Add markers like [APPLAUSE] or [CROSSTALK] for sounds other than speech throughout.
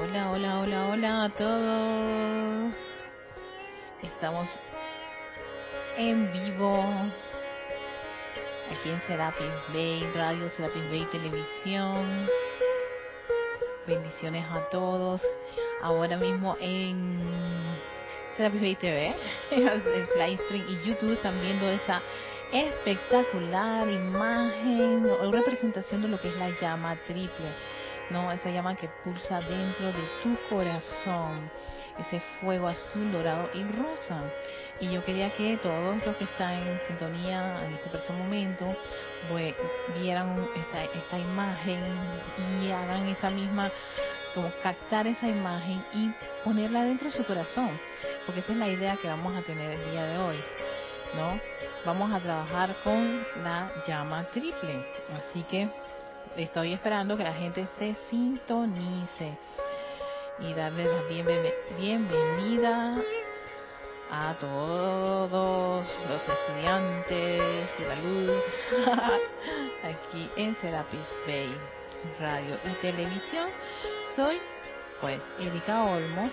Hola, hola, hola, hola a todos. Estamos en vivo aquí en Serapis Bay, Radio Serapis Bay Televisión. Bendiciones a todos. Ahora mismo en Serapis Bay TV, [LAUGHS] el livestream y YouTube están viendo esa espectacular imagen o representación de lo que es la llama triple ¿no? Esa llama que pulsa dentro de tu corazón, ese fuego azul, dorado y rosa. Y yo quería que todos los que están en sintonía en este preciso momento pues, vieran esta, esta imagen y hagan esa misma, como captar esa imagen y ponerla dentro de su corazón, porque esa es la idea que vamos a tener el día de hoy. ¿no? Vamos a trabajar con la llama triple. Así que estoy esperando que la gente se sintonice y darle la bienvenida a todos los estudiantes de la luz [LAUGHS] aquí en Serapis Bay Radio y Televisión. Soy pues Erika Olmos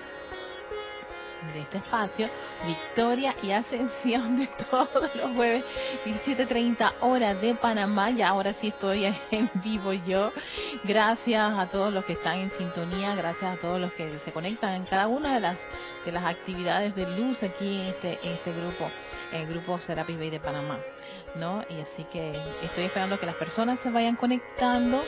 de este espacio, Victoria y Ascensión de [LAUGHS] todos los jueves, 17.30 horas de Panamá. Y ahora sí estoy en vivo yo. Gracias a todos los que están en sintonía, gracias a todos los que se conectan en cada una de las de las actividades de luz aquí en este, en este grupo, el grupo Serapis Bay de Panamá. ¿no? Y así que estoy esperando que las personas se vayan conectando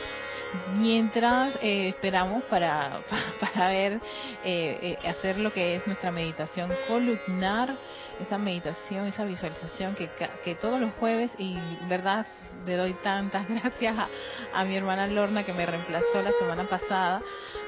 mientras eh, esperamos para, [LAUGHS] para ver, eh, eh, hacer lo que es nuestra meditación columnar, esa meditación, esa visualización que, que todos los jueves, y verdad le doy tantas [LAUGHS] gracias a, a mi hermana Lorna que me reemplazó la semana pasada,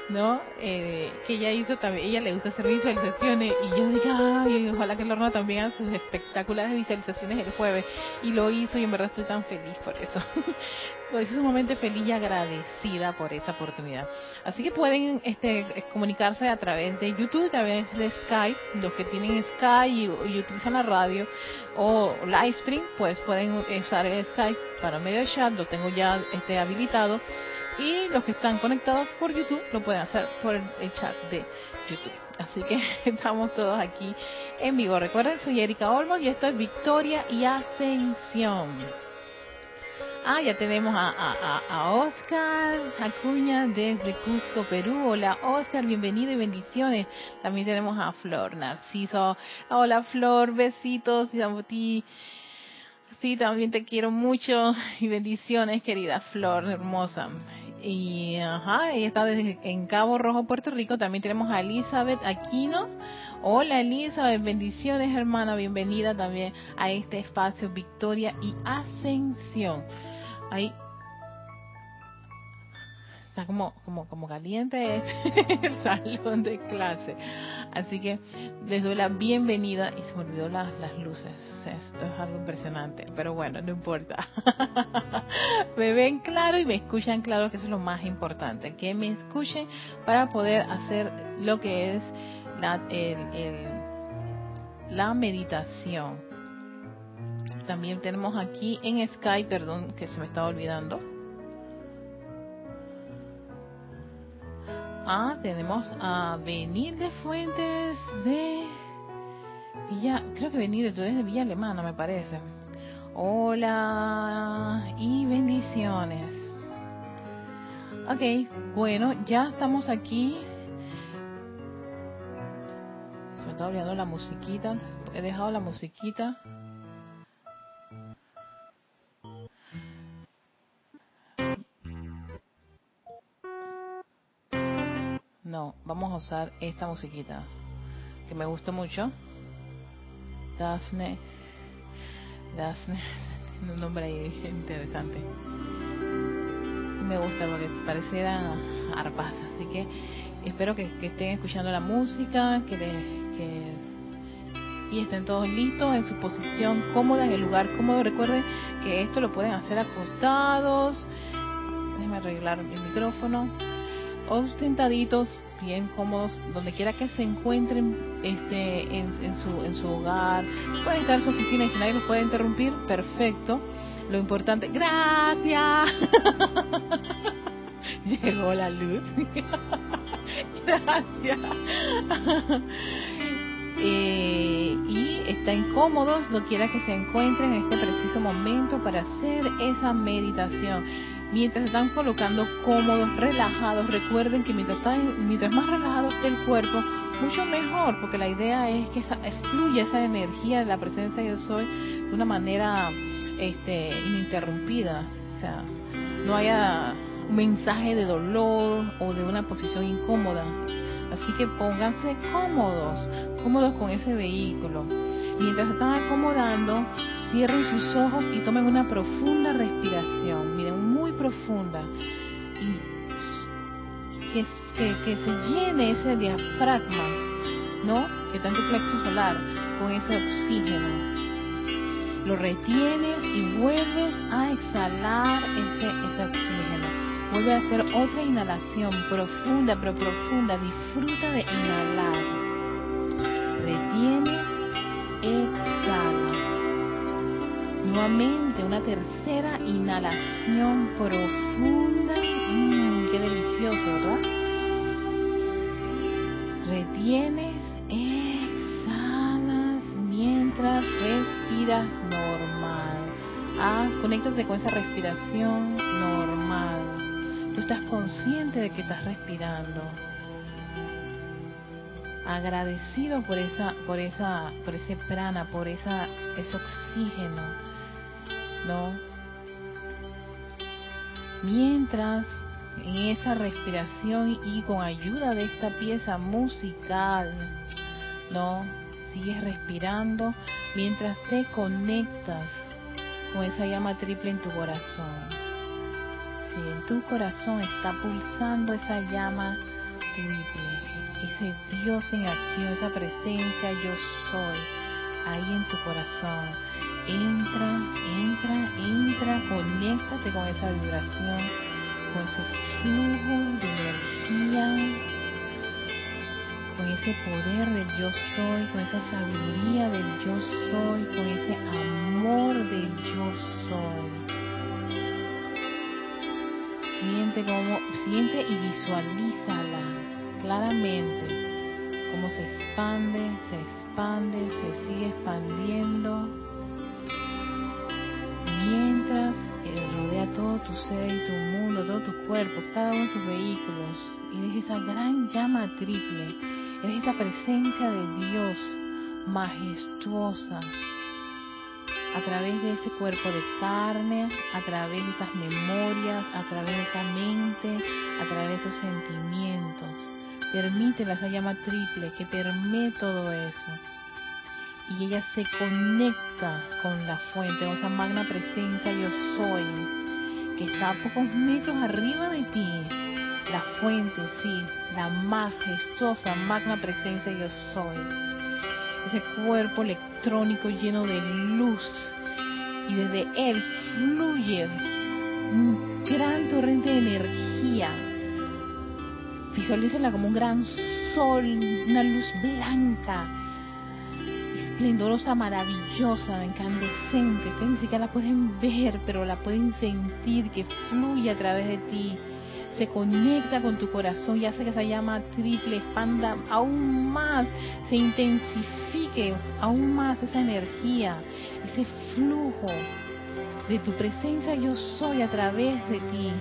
¿no? Eh, que ella hizo también, ella le gusta hacer visualizaciones y yo dije, ay, ojalá que Lorna también haga sus espectaculares visualizaciones el jueves y lo hizo y en verdad estoy tan feliz por eso. [LAUGHS] Estoy sumamente feliz y agradecida por esa oportunidad. Así que pueden este, comunicarse a través de YouTube, a través de Skype. Los que tienen Skype y, utilizan la radio o Livestream, pues pueden usar el Skype para medio chat. Lo tengo ya este, habilitado y los que están conectados por YouTube lo pueden hacer por el chat de YouTube. Así que [LAUGHS] estamos todos aquí en vivo. Recuerden, soy Erika Olmos y esto es Victoria y Ascensión. Ah, ya tenemos a, a, a, Oscar Acuña desde Cusco, Perú. Hola Oscar, bienvenido y bendiciones. También tenemos a Flor Narciso. Hola Flor, besitos a ti. Sí, también te quiero mucho y bendiciones, querida Flor hermosa. Y ajá, ella está en Cabo Rojo, Puerto Rico. También tenemos a Elizabeth Aquino. Hola Elizabeth, bendiciones hermana, bienvenida también a este espacio Victoria y Ascensión. Ahí está como, como, como caliente este, [LAUGHS] el salón de clase. Así que les doy la bienvenida y se me olvidó las, las luces. esto es algo impresionante, pero bueno, no importa. [LAUGHS] me ven claro y me escuchan claro, que eso es lo más importante. Que me escuchen para poder hacer lo que es la, el, la meditación. También tenemos aquí en Skype, perdón, que se me estaba olvidando Ah, tenemos a Venir de Fuentes de Villa, creo que Venir de, de Villa Alemana, me parece. Hola y bendiciones. Ok, bueno, ya estamos aquí. Se me está olvidando la musiquita. He dejado la musiquita. No, vamos a usar esta musiquita que me gusta mucho. Daphne. Daphne. [LAUGHS] Un nombre ahí interesante. Me gusta porque pareciera arpas. Así que espero que, estén escuchando la música, que, que y estén todos listos en su posición cómoda, en el lugar cómodo. Recuerden que esto lo pueden hacer acostados. Déjenme arreglar el micrófono o sentaditos, bien cómodos, donde quiera que se encuentren este, en, su, en su hogar. Pueden estar en su oficina y si nadie los puede interrumpir, perfecto. Lo importante, gracias. [LAUGHS] Llegó la luz. [LAUGHS] Gracias. [LAUGHS] Eh, y están cómodos, no quiera que se encuentren en este preciso momento para hacer esa meditación. Mientras están colocando cómodos, relajados, recuerden que mientras, están, mientras más relajado esté el cuerpo, mucho mejor, porque la idea es que esa, fluya esa energía de la presencia de yo soy de una manera este, ininterrumpida. O sea, no haya un mensaje de dolor o de una posición incómoda. Así que pónganse cómodos, cómodos con ese vehículo. Mientras están acomodando, cierren sus ojos y tomen una profunda respiración, miren, profunda. Y que, que, se llene ese diafragma, ¿no? Que tanto plexo solar, con ese oxígeno. Lo retienes y vuelves a exhalar ese, ese oxígeno. Vuelve a hacer otra inhalación profunda, pero profunda. Disfruta de inhalar. Retienes, exhalas. Nuevamente una tercera inhalación profunda. Mmm, qué delicioso, ¿verdad? Retienes, exhalas mientras respiras normal. Haz, conéctate con esa respiración normal. Tú estás consciente de que estás respirando. Agradecido por esa, por esa, por ese prana, por esa, ese oxígeno, ¿no? Mientras en esa respiración y con ayuda de esta pieza musical, ¿no? Sigues respirando mientras te conectas con esa llama triple en tu corazón si en tu corazón está pulsando esa llama triple, ese Dios en acción, esa presencia yo soy, ahí en tu corazón. Entra, entra, entra, conéctate con esa vibración, con ese flujo de energía, con ese poder del yo soy, con esa sabiduría del yo soy, con ese amor del yo soy. Siente como, siente y visualízala claramente, cómo se expande, se expande, se sigue expandiendo, mientras eh, rodea todo tu ser y tu mundo, todo tu cuerpo, cada uno de tus vehículos. Eres esa gran llama triple, eres esa presencia de Dios majestuosa, a través de ese cuerpo de carne, a través de esas memorias, a través de esa mente, a través de esos sentimientos. Permítela esa llama triple que permee todo eso. Y ella se conecta con la fuente, con esa magna presencia yo soy, que está a pocos metros arriba de ti. La fuente, sí, la majestuosa magna presencia yo soy ese cuerpo electrónico lleno de luz y desde él fluye un gran torrente de energía. Visualízala como un gran sol, una luz blanca, esplendorosa, maravillosa, incandescente. que ni siquiera la pueden ver, pero la pueden sentir que fluye a través de ti se conecta con tu corazón y hace que esa llama triple expanda aún más, se intensifique aún más esa energía, ese flujo de tu presencia yo soy a través de ti.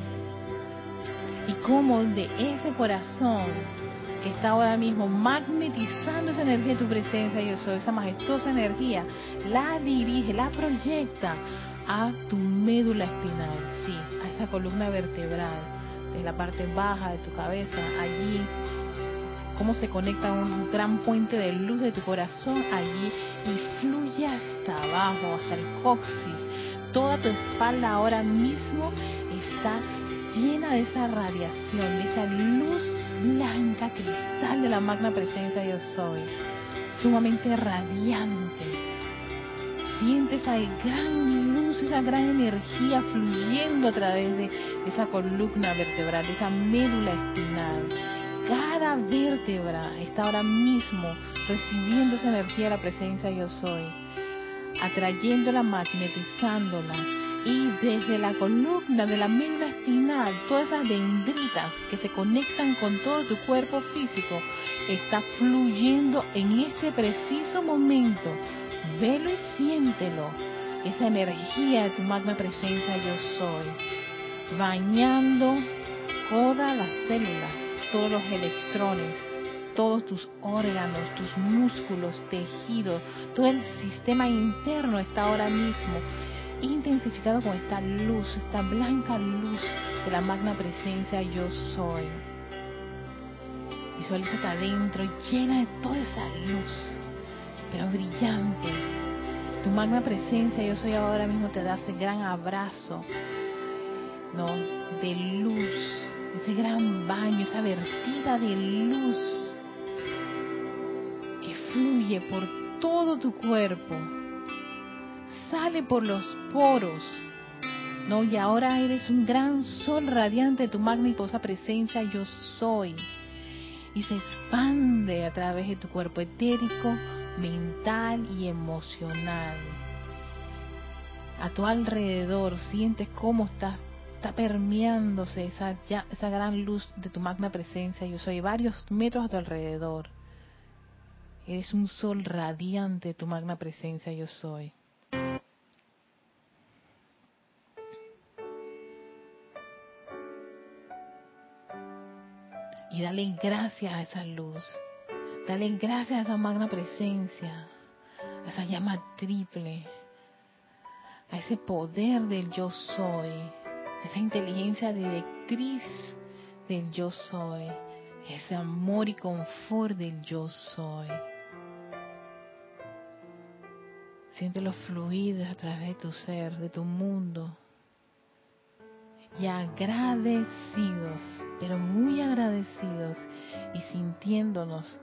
Y como de ese corazón que está ahora mismo magnetizando esa energía de tu presencia yo soy, esa majestuosa energía, la dirige, la proyecta a tu médula espinal, sí, a esa columna vertebral de la parte baja de tu cabeza, allí, cómo se conecta un gran puente de luz de tu corazón allí y fluye hasta abajo, hasta el coxis. Toda tu espalda ahora mismo está llena de esa radiación, de esa luz blanca, cristal de la magna presencia yo soy, sumamente radiante siente esa gran luz, esa gran energía fluyendo a través de esa columna vertebral, de esa médula espinal. Cada vértebra está ahora mismo recibiendo esa energía de la presencia yo soy, atrayéndola, magnetizándola y desde la columna de la médula espinal, todas esas dendritas que se conectan con todo tu cuerpo físico, está fluyendo en este preciso momento. Velo y siéntelo. Esa energía de tu magna presencia yo soy. Bañando todas las células, todos los electrones, todos tus órganos, tus músculos, tejidos, todo el sistema interno está ahora mismo intensificado con esta luz, esta blanca luz de la magna presencia yo soy. Visualízate adentro y llena de toda esa luz, pero brillante. Tu magna presencia yo soy ahora mismo te da ese gran abrazo, ¿no? De luz, ese gran baño, esa vertida de luz que fluye por todo tu cuerpo sale por los poros. No, y ahora eres un gran sol radiante de tu magniposa presencia, yo soy. Y se expande a través de tu cuerpo etérico, mental y emocional. A tu alrededor sientes cómo está, está permeándose esa, esa gran luz de tu magna presencia. Yo soy varios metros a tu alrededor. Eres un sol radiante tu magna presencia, yo soy. Y dale gracias a esa luz. Dale gracias a esa magna presencia, a esa llama triple, a ese poder del yo soy, a esa inteligencia directriz del yo soy, ese amor y confort del yo soy. Siéntelo fluir a través de tu ser, de tu mundo y agradecidos, pero muy agradecidos y sintiéndonos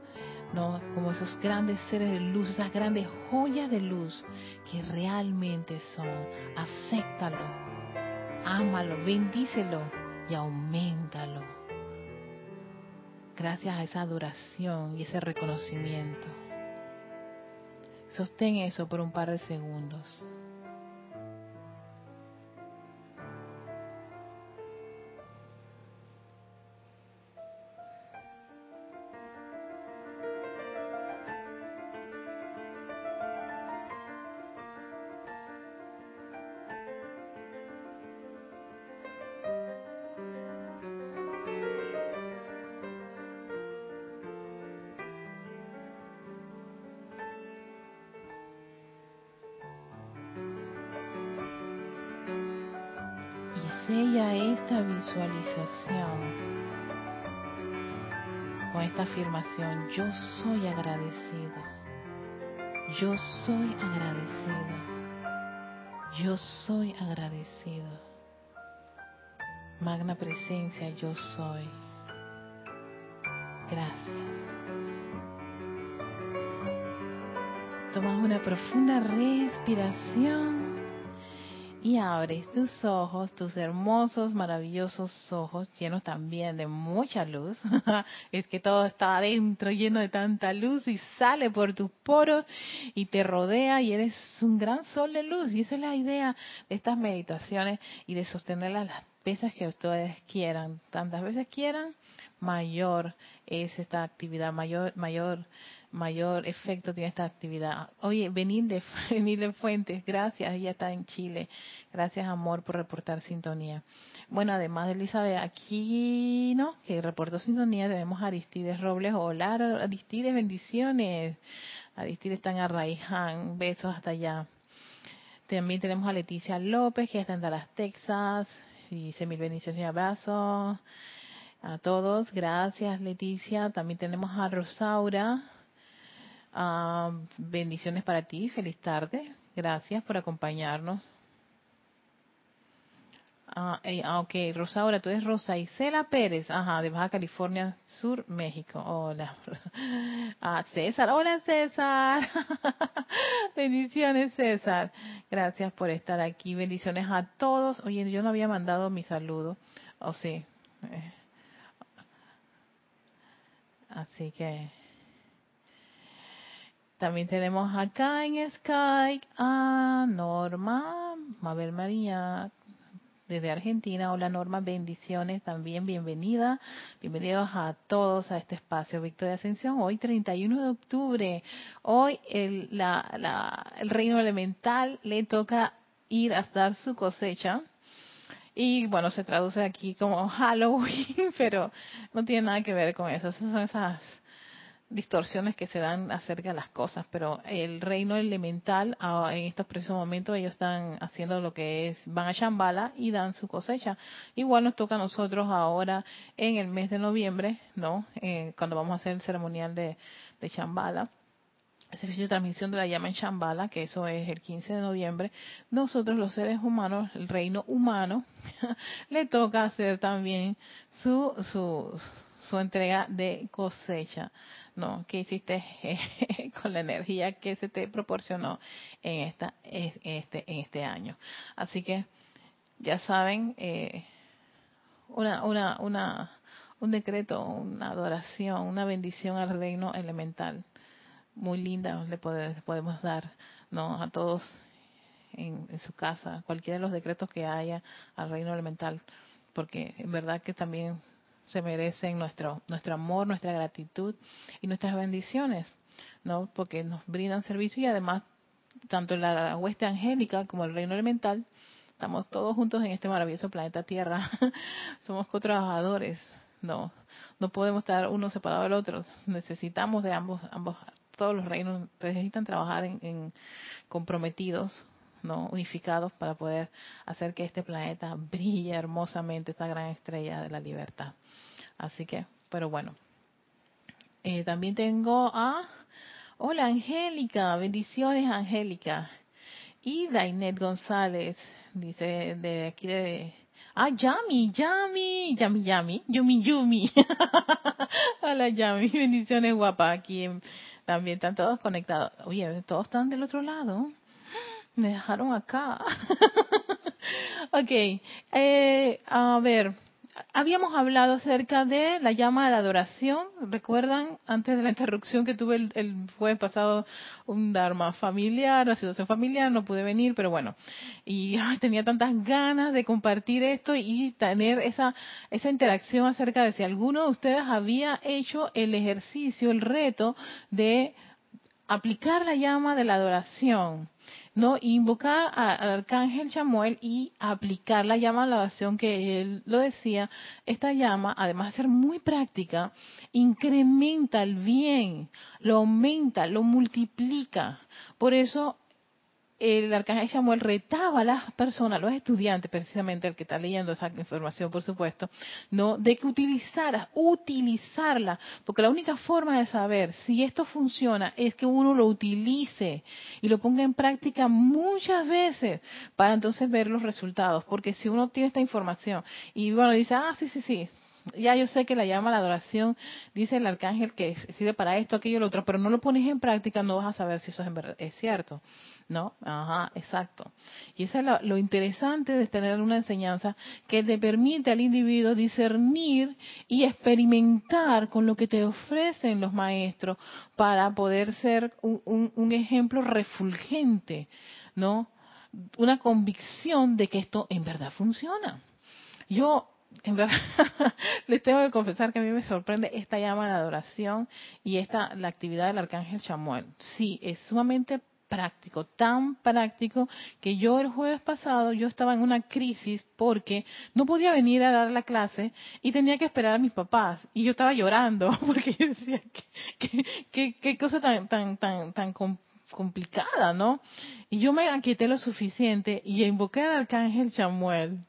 ¿no? como esos grandes seres de luz, esas grandes joyas de luz que realmente son. Acéptalo, ámalo, bendícelo y aumentalo. Gracias a esa adoración y ese reconocimiento. Sostén eso por un par de segundos. Yo soy agradecido, yo soy agradecido, yo soy agradecido. Magna presencia, yo soy. Gracias. Tomas una profunda respiración y abres tus ojos, tus hermosos, maravillosos ojos, llenos también de mucha luz. [LAUGHS] es que todo está adentro, lleno de tanta luz y sale por tus poros y te rodea y eres un gran sol de luz. Y esa es la idea de estas meditaciones y de sostenerlas las veces que ustedes quieran. Tantas veces quieran, mayor es esta actividad, mayor, mayor mayor efecto tiene esta actividad. Oye, [LAUGHS] venir de, Fuentes, gracias, ella está en Chile. Gracias, amor, por reportar sintonía. Bueno, además de Elizabeth, aquí, ¿no? Que reportó sintonía, tenemos a Aristides Robles. Hola, Aristides, bendiciones. Aristides está en Arraiján, besos hasta allá. También tenemos a Leticia López, que está en Dallas, Texas. Y dice mil bendiciones y abrazos a todos. Gracias, Leticia. También tenemos a Rosaura Ah, bendiciones para ti, feliz tarde. Gracias por acompañarnos. Ah, eh, ah, ok, Rosaura, tú eres Rosa Isela Pérez, ajá, de Baja California Sur, México. Hola. [LAUGHS] Ah, César, hola César. [LAUGHS] Bendiciones César. Gracias por estar aquí. Bendiciones a todos. Oye, yo no había mandado mi saludo. Oh, sí. Eh. Así que también tenemos acá en Skype a Norma Mabel María, desde Argentina. Hola Norma, bendiciones también, bienvenida. Bienvenidos a todos a este espacio Victoria Ascensión. Hoy 31 de octubre, hoy el, la, el reino elemental le toca ir a dar su cosecha. Y bueno, se traduce aquí como Halloween, [LAUGHS] pero no tiene nada que ver con eso. Esas son esas distorsiones que se dan acerca de las cosas, pero el reino elemental ah, en estos precisos momentos ellos están haciendo lo que es, van a Shambhala y dan su cosecha. Igual nos toca a nosotros ahora en el mes de noviembre, ¿no? Eh, cuando vamos a hacer el ceremonial de, de Shambhala el servicio de transmisión de la llama en Shambhala, que eso es el 15 de noviembre, nosotros los seres humanos, el reino humano, [LAUGHS] le toca hacer también su, su, su entrega de cosecha. ¿No? ¿Qué hiciste [LAUGHS] con la energía que se te proporcionó en, esta, este, en este año? Así que, ya saben, eh, una, una, una, un decreto, una adoración, una bendición al reino elemental. Muy linda le, podemos dar ¿no? a todos en, en su casa, cualquiera de los decretos que haya al reino elemental, porque en verdad que también se merecen nuestro, nuestro amor, nuestra gratitud y nuestras bendiciones, ¿no? Porque nos brindan servicio y además, tanto la hueste angélica como el reino elemental, estamos todos juntos en este maravilloso planeta Tierra. [LAUGHS] Somos co-trabajadores, ¿no? No podemos estar uno separado del otro. Necesitamos de ambos, ambos, todos los reinos necesitan trabajar en, en comprometidos unificados para poder hacer que este planeta [LAUGHS] brille hermosamente, esta gran estrella de la libertad. Así que, pero bueno. Eh, también tengo a... Hola Angélica, bendiciones Angélica. Y Dainet González, dice de aquí de... Ah, Yami, Yami, Yami, Yami, Yumi, Yumi. [LAUGHS] Hola Yami, bendiciones guapa. Aquí también están todos conectados. Oye, todos están del otro lado. Me dejaron acá. [LAUGHS] ok, eh, a ver, habíamos hablado acerca de la llama de la adoración. ¿Recuerdan antes de la interrupción que tuve el, jueves pasado un Dharma familiar, una situación familiar? No pude venir, pero bueno. Y tenía tantas ganas de compartir esto y tener esa, esa interacción acerca de si alguno de ustedes había hecho el ejercicio, el reto de aplicar la llama de la adoración ¿no? Invocar al arcángel Samuel y aplicar la llama a la oración que él lo decía. Esta llama, además de ser muy práctica, incrementa el bien, lo aumenta, lo multiplica. Por eso el arcángel Samuel retaba a las personas, los estudiantes, precisamente el que está leyendo esa información, por supuesto, no, de que utilizara, utilizarla, porque la única forma de saber si esto funciona es que uno lo utilice y lo ponga en práctica muchas veces para entonces ver los resultados, porque si uno tiene esta información y bueno dice, ah, sí, sí, sí, ya yo sé que la llama la adoración, dice el arcángel que sirve para esto, aquello, lo otro, pero no lo pones en práctica, no vas a saber si eso es, es cierto. ¿No? Ajá, exacto. Y eso es lo, interesante de tener una enseñanza que te permite al individuo discernir y experimentar con lo que te ofrecen los maestros para poder ser un, un ejemplo refulgente, ¿no? Una convicción de que esto en verdad funciona. Yo en verdad, [LAUGHS] les tengo que confesar que a mí me sorprende esta llama de adoración y esta la actividad del arcángel Chamuel. Sí, es sumamente práctico, tan práctico que yo el jueves pasado yo estaba en una crisis porque no podía venir a dar la clase y tenía que esperar a mis papás y yo estaba llorando [LAUGHS] porque yo decía qué cosa tan tan tan tan complicada, ¿no? Y yo me aquieté lo suficiente y invoqué al arcángel Chamuel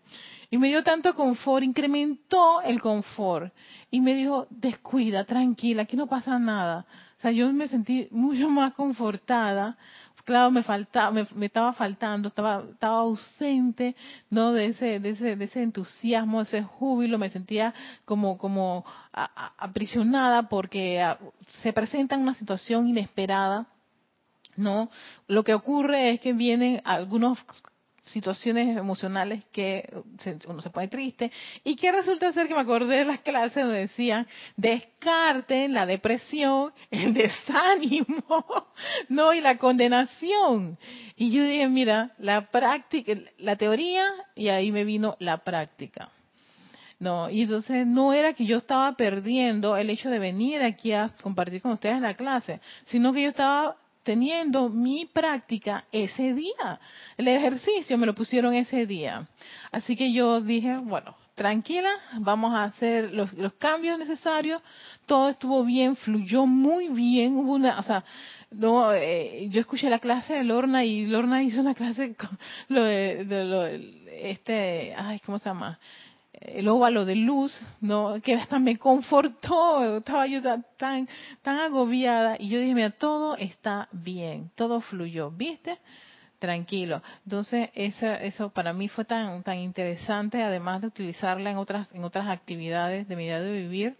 y me dio tanto confort, incrementó el confort. Y me dijo, descuida, tranquila, aquí no pasa nada. O sea, yo me sentí mucho [LAUGHS] más confortada. Claro, me faltaba, me, estaba faltando, estaba, estaba ausente, ¿no? De ese, de ese, de ese entusiasmo, ese júbilo, me sentía como, como aprisionada porque se presenta una situación inesperada, ¿no? Lo que ocurre es que vienen algunos situaciones emocionales que uno se pone triste y que resulta ser que me acordé de las clases donde decían descarten la depresión, [LAUGHS] el desánimo, no y la condenación. Y yo dije, mira, la práctica, la teoría y ahí me vino la práctica. No, y entonces no era que yo estaba perdiendo el hecho de venir aquí a compartir con ustedes la clase, sino que yo estaba teniendo mi práctica ese día. El ejercicio me lo pusieron ese día. Así que yo dije, bueno, tranquila, vamos a hacer los, cambios necesarios. Todo estuvo bien, fluyó muy bien. Hubo una, o sea, no, eh, yo escuché la clase de Lorna y Lorna hizo una clase con lo de, lo, este, ay, ¿cómo se llama? El óvalo de luz, ¿no? que hasta me confortó, estaba yo tan, tan agobiada y yo dije, mira, todo está bien, todo fluyó, ¿viste? Tranquilo. Entonces, eso, eso para mí fue tan, tan interesante, además de utilizarla en otras, en otras actividades de mi día de vivir,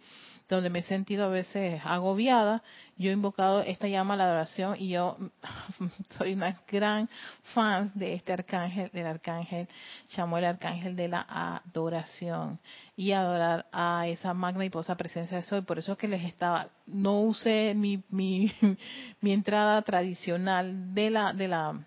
donde me he sentido a veces agobiada, yo he invocado esta llama a la adoración y yo [LAUGHS] soy una gran fan de este arcángel, del arcángel, llamó el arcángel de la adoración y adorar a esa magna y posa presencia de soy. Por eso que les estaba, no usé mi, mi, [LAUGHS] mi entrada tradicional de la, de la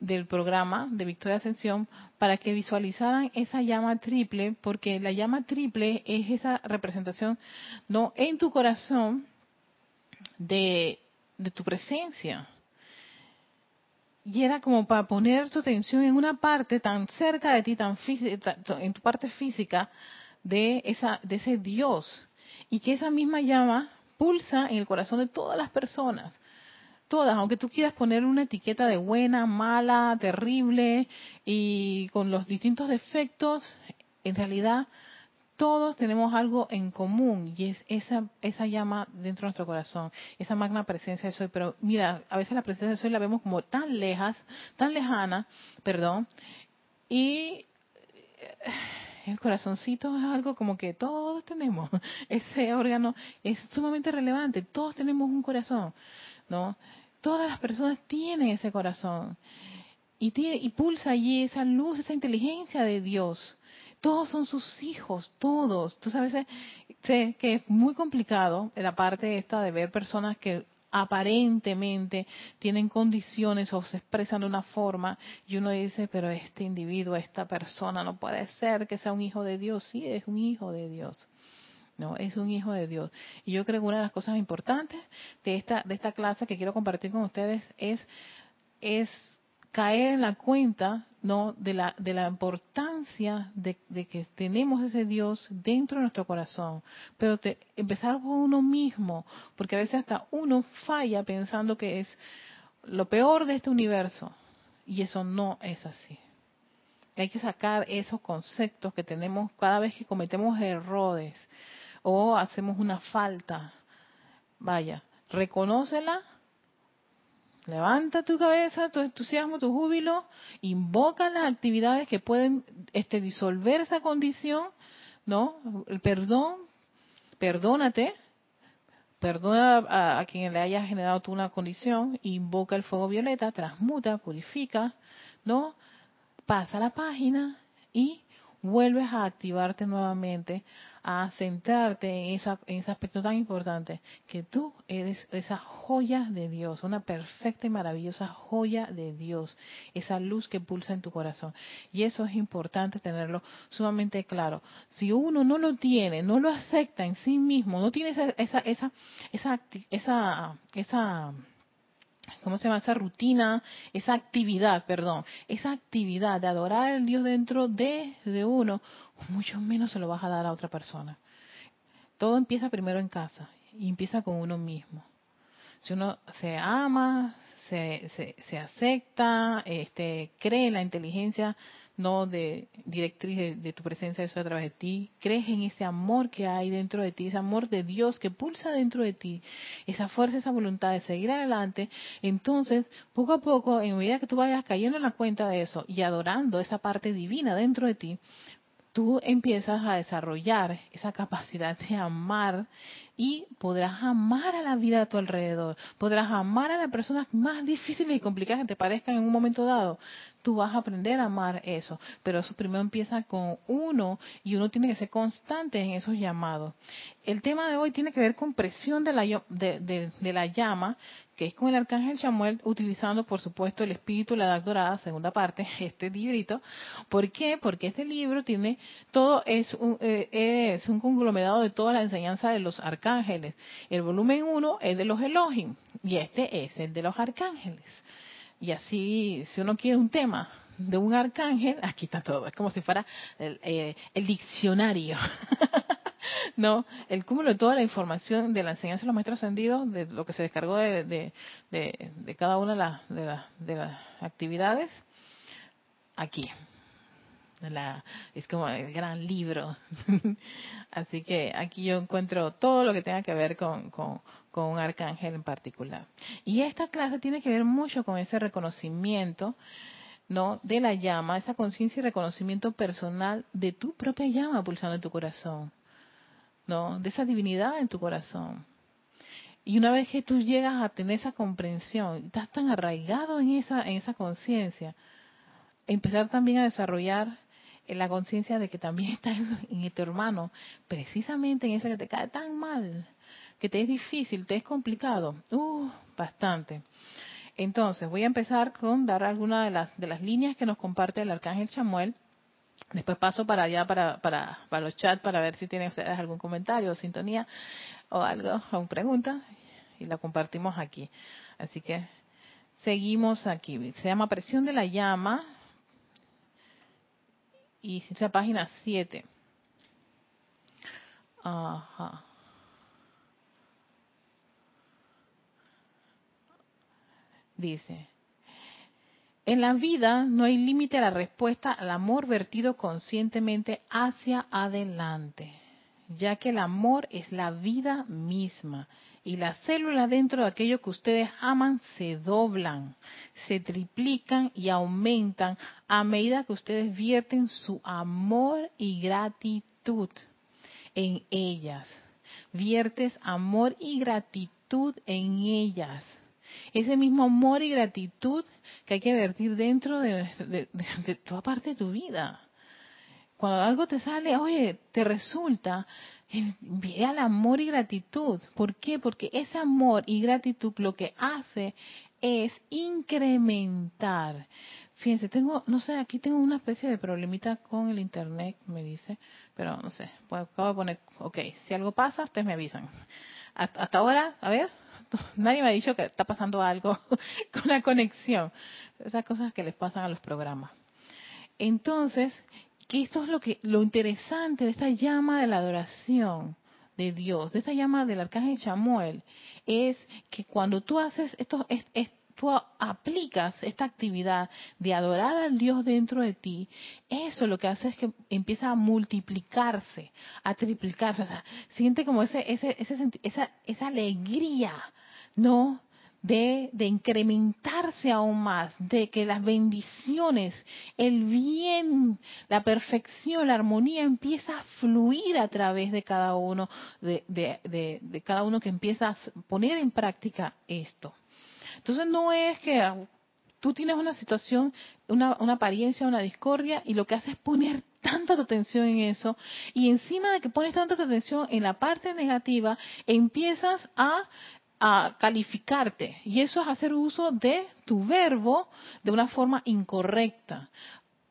del programa de Victoria Ascensión para que visualizaran esa llama triple, porque la llama triple es esa representación no en tu corazón de, de tu presencia. Y era como para poner tu atención en una parte tan cerca de ti, tan en tu parte física de esa de ese Dios. Y que esa misma llama pulsa en el corazón de todas las personas todas, aunque tú quieras poner una etiqueta de buena, mala, terrible y con los distintos defectos, en realidad todos tenemos algo en común y es esa esa llama dentro de nuestro corazón, esa magna presencia de soy. Pero mira, a veces la presencia de soy la vemos como tan lejas, tan lejana, perdón, y el corazoncito es algo como que todos tenemos. [LAUGHS] Ese órgano es sumamente relevante. Todos tenemos un corazón, ¿no? Todas las personas tienen ese corazón y, tiene, y pulsa allí esa luz, esa inteligencia de Dios. Todos son sus hijos, todos. Tú sabes, sé que es muy complicado la parte esta de ver personas que aparentemente tienen condiciones o se expresan de una forma y uno dice, pero este individuo, esta persona no puede ser que sea un hijo de Dios. Sí, es un hijo de Dios. No, es un hijo de Dios. Y yo creo que una de las cosas importantes de esta, de esta clase que quiero compartir con ustedes es, es caer en la cuenta no de la de la importancia de, que tenemos ese Dios dentro de nuestro corazón. Pero empezar por uno mismo porque a veces hasta uno falla pensando que es lo peor de este universo y eso no es así. Hay que sacar esos conceptos que tenemos cada vez que cometemos errores o hacemos una falta, vaya, reconócela, levanta tu cabeza, tu entusiasmo, tu júbilo, invoca las actividades que pueden este, disolver esa condición, ¿no? El perdón, perdónate, perdona a, quien le haya generado tú una condición, invoca el fuego violeta, transmuta, purifica, ¿no? Pasa la página y vuelves a activarte nuevamente, a centrarte en, esa, en ese aspecto tan importante, que tú eres esa joya de Dios, una perfecta y maravillosa joya de Dios, esa luz que pulsa en tu corazón. Y eso es importante tenerlo sumamente claro. Si uno no lo tiene, no lo acepta en sí mismo, no tiene esa, esa, esa, esa, esa, esa ¿cómo se llama? Esa rutina, esa actividad, perdón, esa actividad de adorar al Dios dentro de, de uno, mucho menos se lo vas a dar a otra persona. Todo empieza primero en casa y empieza con uno mismo. Si uno se ama, se, se, se acepta, este, cree en la inteligencia no de directriz de, tu presencia, eso a través de ti. Crees en ese amor que hay dentro de ti, ese amor de Dios que pulsa dentro de ti, esa fuerza, esa voluntad de seguir adelante. Entonces, poco a poco, en medida que tú vayas cayendo en la cuenta de eso y adorando esa parte divina dentro de ti, tú empiezas a desarrollar esa capacidad de amar y podrás amar a la vida a tu alrededor, podrás amar a las personas más difíciles y complicadas que te parezcan en un momento dado. Tú vas a aprender a amar eso. Pero eso primero empieza con uno y uno tiene que ser constante en esos llamados. El tema de hoy tiene que ver con presión de la, de, de, la llama, que es con el arcángel Chamuel, utilizando por supuesto el espíritu la edad dorada, segunda parte, [LAUGHS] este librito. ¿Por qué? Porque este libro tiene todo, es un, eh, es un conglomerado de toda la enseñanza de los arcángeles. El volumen 1 es de los Elohim y este es el de los arcángeles. Y así, si uno quiere un tema de un arcángel, aquí está todo. Es como si fuera el, eh, diccionario. [LAUGHS] no, el cúmulo de toda la información de la enseñanza de los maestros ascendidos, de lo que se descargó de, de, de, cada una de, las de, de las actividades, aquí. La, es como el gran libro. [LAUGHS] Así que aquí yo encuentro todo lo que tenga que ver con, con, con, un arcángel en particular. Y esta clase tiene que ver mucho con ese reconocimiento ¿no? de la llama, esa conciencia y reconocimiento personal de tu propia llama pulsando en tu corazón, ¿no? de esa divinidad en tu corazón. Y una vez que tú llegas a tener esa comprensión, estás tan arraigado en esa, en esa conciencia, empezar también a desarrollar la conciencia de que también [LAUGHS] estás en, tu hermano, precisamente en ese que te cae tan mal, que te es difícil, te es complicado, uh, bastante. Entonces, voy a empezar con dar algunas de las, de las líneas que nos comparte el arcángel Chamuel. Después paso para allá, para, para, para los chats, para ver si tienen ustedes algún comentario o sintonía o algo, o pregunta, y la compartimos aquí. Así que seguimos aquí. Se llama Presión de la Llama, y la página 7. Ajá. Dice, en la vida no hay límite a la respuesta al amor vertido conscientemente hacia adelante, ya que el amor es la vida misma y las células dentro de aquello que ustedes aman se doblan, se triplican y aumentan a medida que ustedes vierten su amor y gratitud en ellas. Viertes amor y gratitud en ellas ese mismo amor y gratitud que hay que vertir dentro de, toda parte de tu vida. Cuando algo te sale, oye, te resulta, envía el amor y gratitud. ¿Por qué? Porque ese amor y gratitud lo que hace es incrementar. Fíjense, tengo, no sé, aquí tengo una especie de problemita con el internet, me dice, pero no sé, acabo de poner, ok, si algo pasa, ustedes me avisan. hasta ahora, a ver, [LAUGHS] nadie me ha dicho que está pasando algo [LAUGHS] con la conexión. Esas cosas que les pasan a los programas. Entonces, esto es lo que lo interesante de esta llama de la adoración de Dios, de esta llama del arcángel Chamuel, es que cuando tú haces esto, es, tú aplicas esta actividad de adorar al Dios dentro de ti, eso lo que hace es que empieza a multiplicarse, a triplicarse, o sea, siente como ese, ese, ese esa, esa alegría ¿no? De, incrementarse aún más, de que las bendiciones, el bien, la perfección, la armonía empieza a fluir a través de cada uno, de, de, de, cada uno que empieza a poner en práctica esto. Entonces no es que tú tienes una situación, una, una apariencia, una discordia, y lo que haces es poner tanta tu atención en eso, y encima de que pones tanta tu atención en la parte negativa, empiezas a a calificarte. Y eso es hacer uso de tu verbo de una forma incorrecta.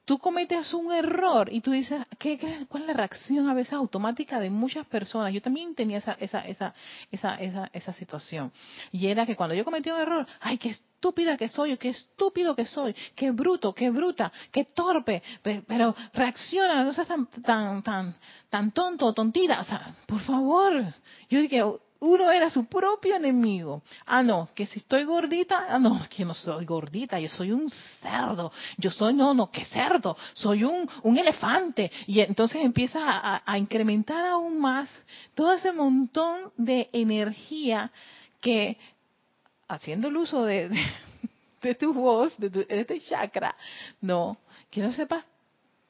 Tú cometes un error y tú dices, ¿qué, cuál es la reacción a veces automática de muchas personas? Yo también tenía esa, esa, esa, esa, esa, esa situación. Y era que cuando yo cometí un error, ¡ay, qué estúpida que soy! ¡Qué estúpido que soy! ¡Qué bruto! ¡Qué bruta! ¡Qué torpe! Pero, reacciona, no seas tan, tan, tan, tan tonto o tontita. O sea, por favor. Yo dije, uno era su propio enemigo. Ah, no, que si estoy gordita, ah, no, que no soy gordita, yo soy un cerdo. Yo soy, no, no, que cerdo, soy un, un elefante. Y entonces empieza a, incrementar aún más todo ese montón de energía que, haciendo el uso de, de, [LAUGHS] tu voz, de, de este chakra, no, quiero sepas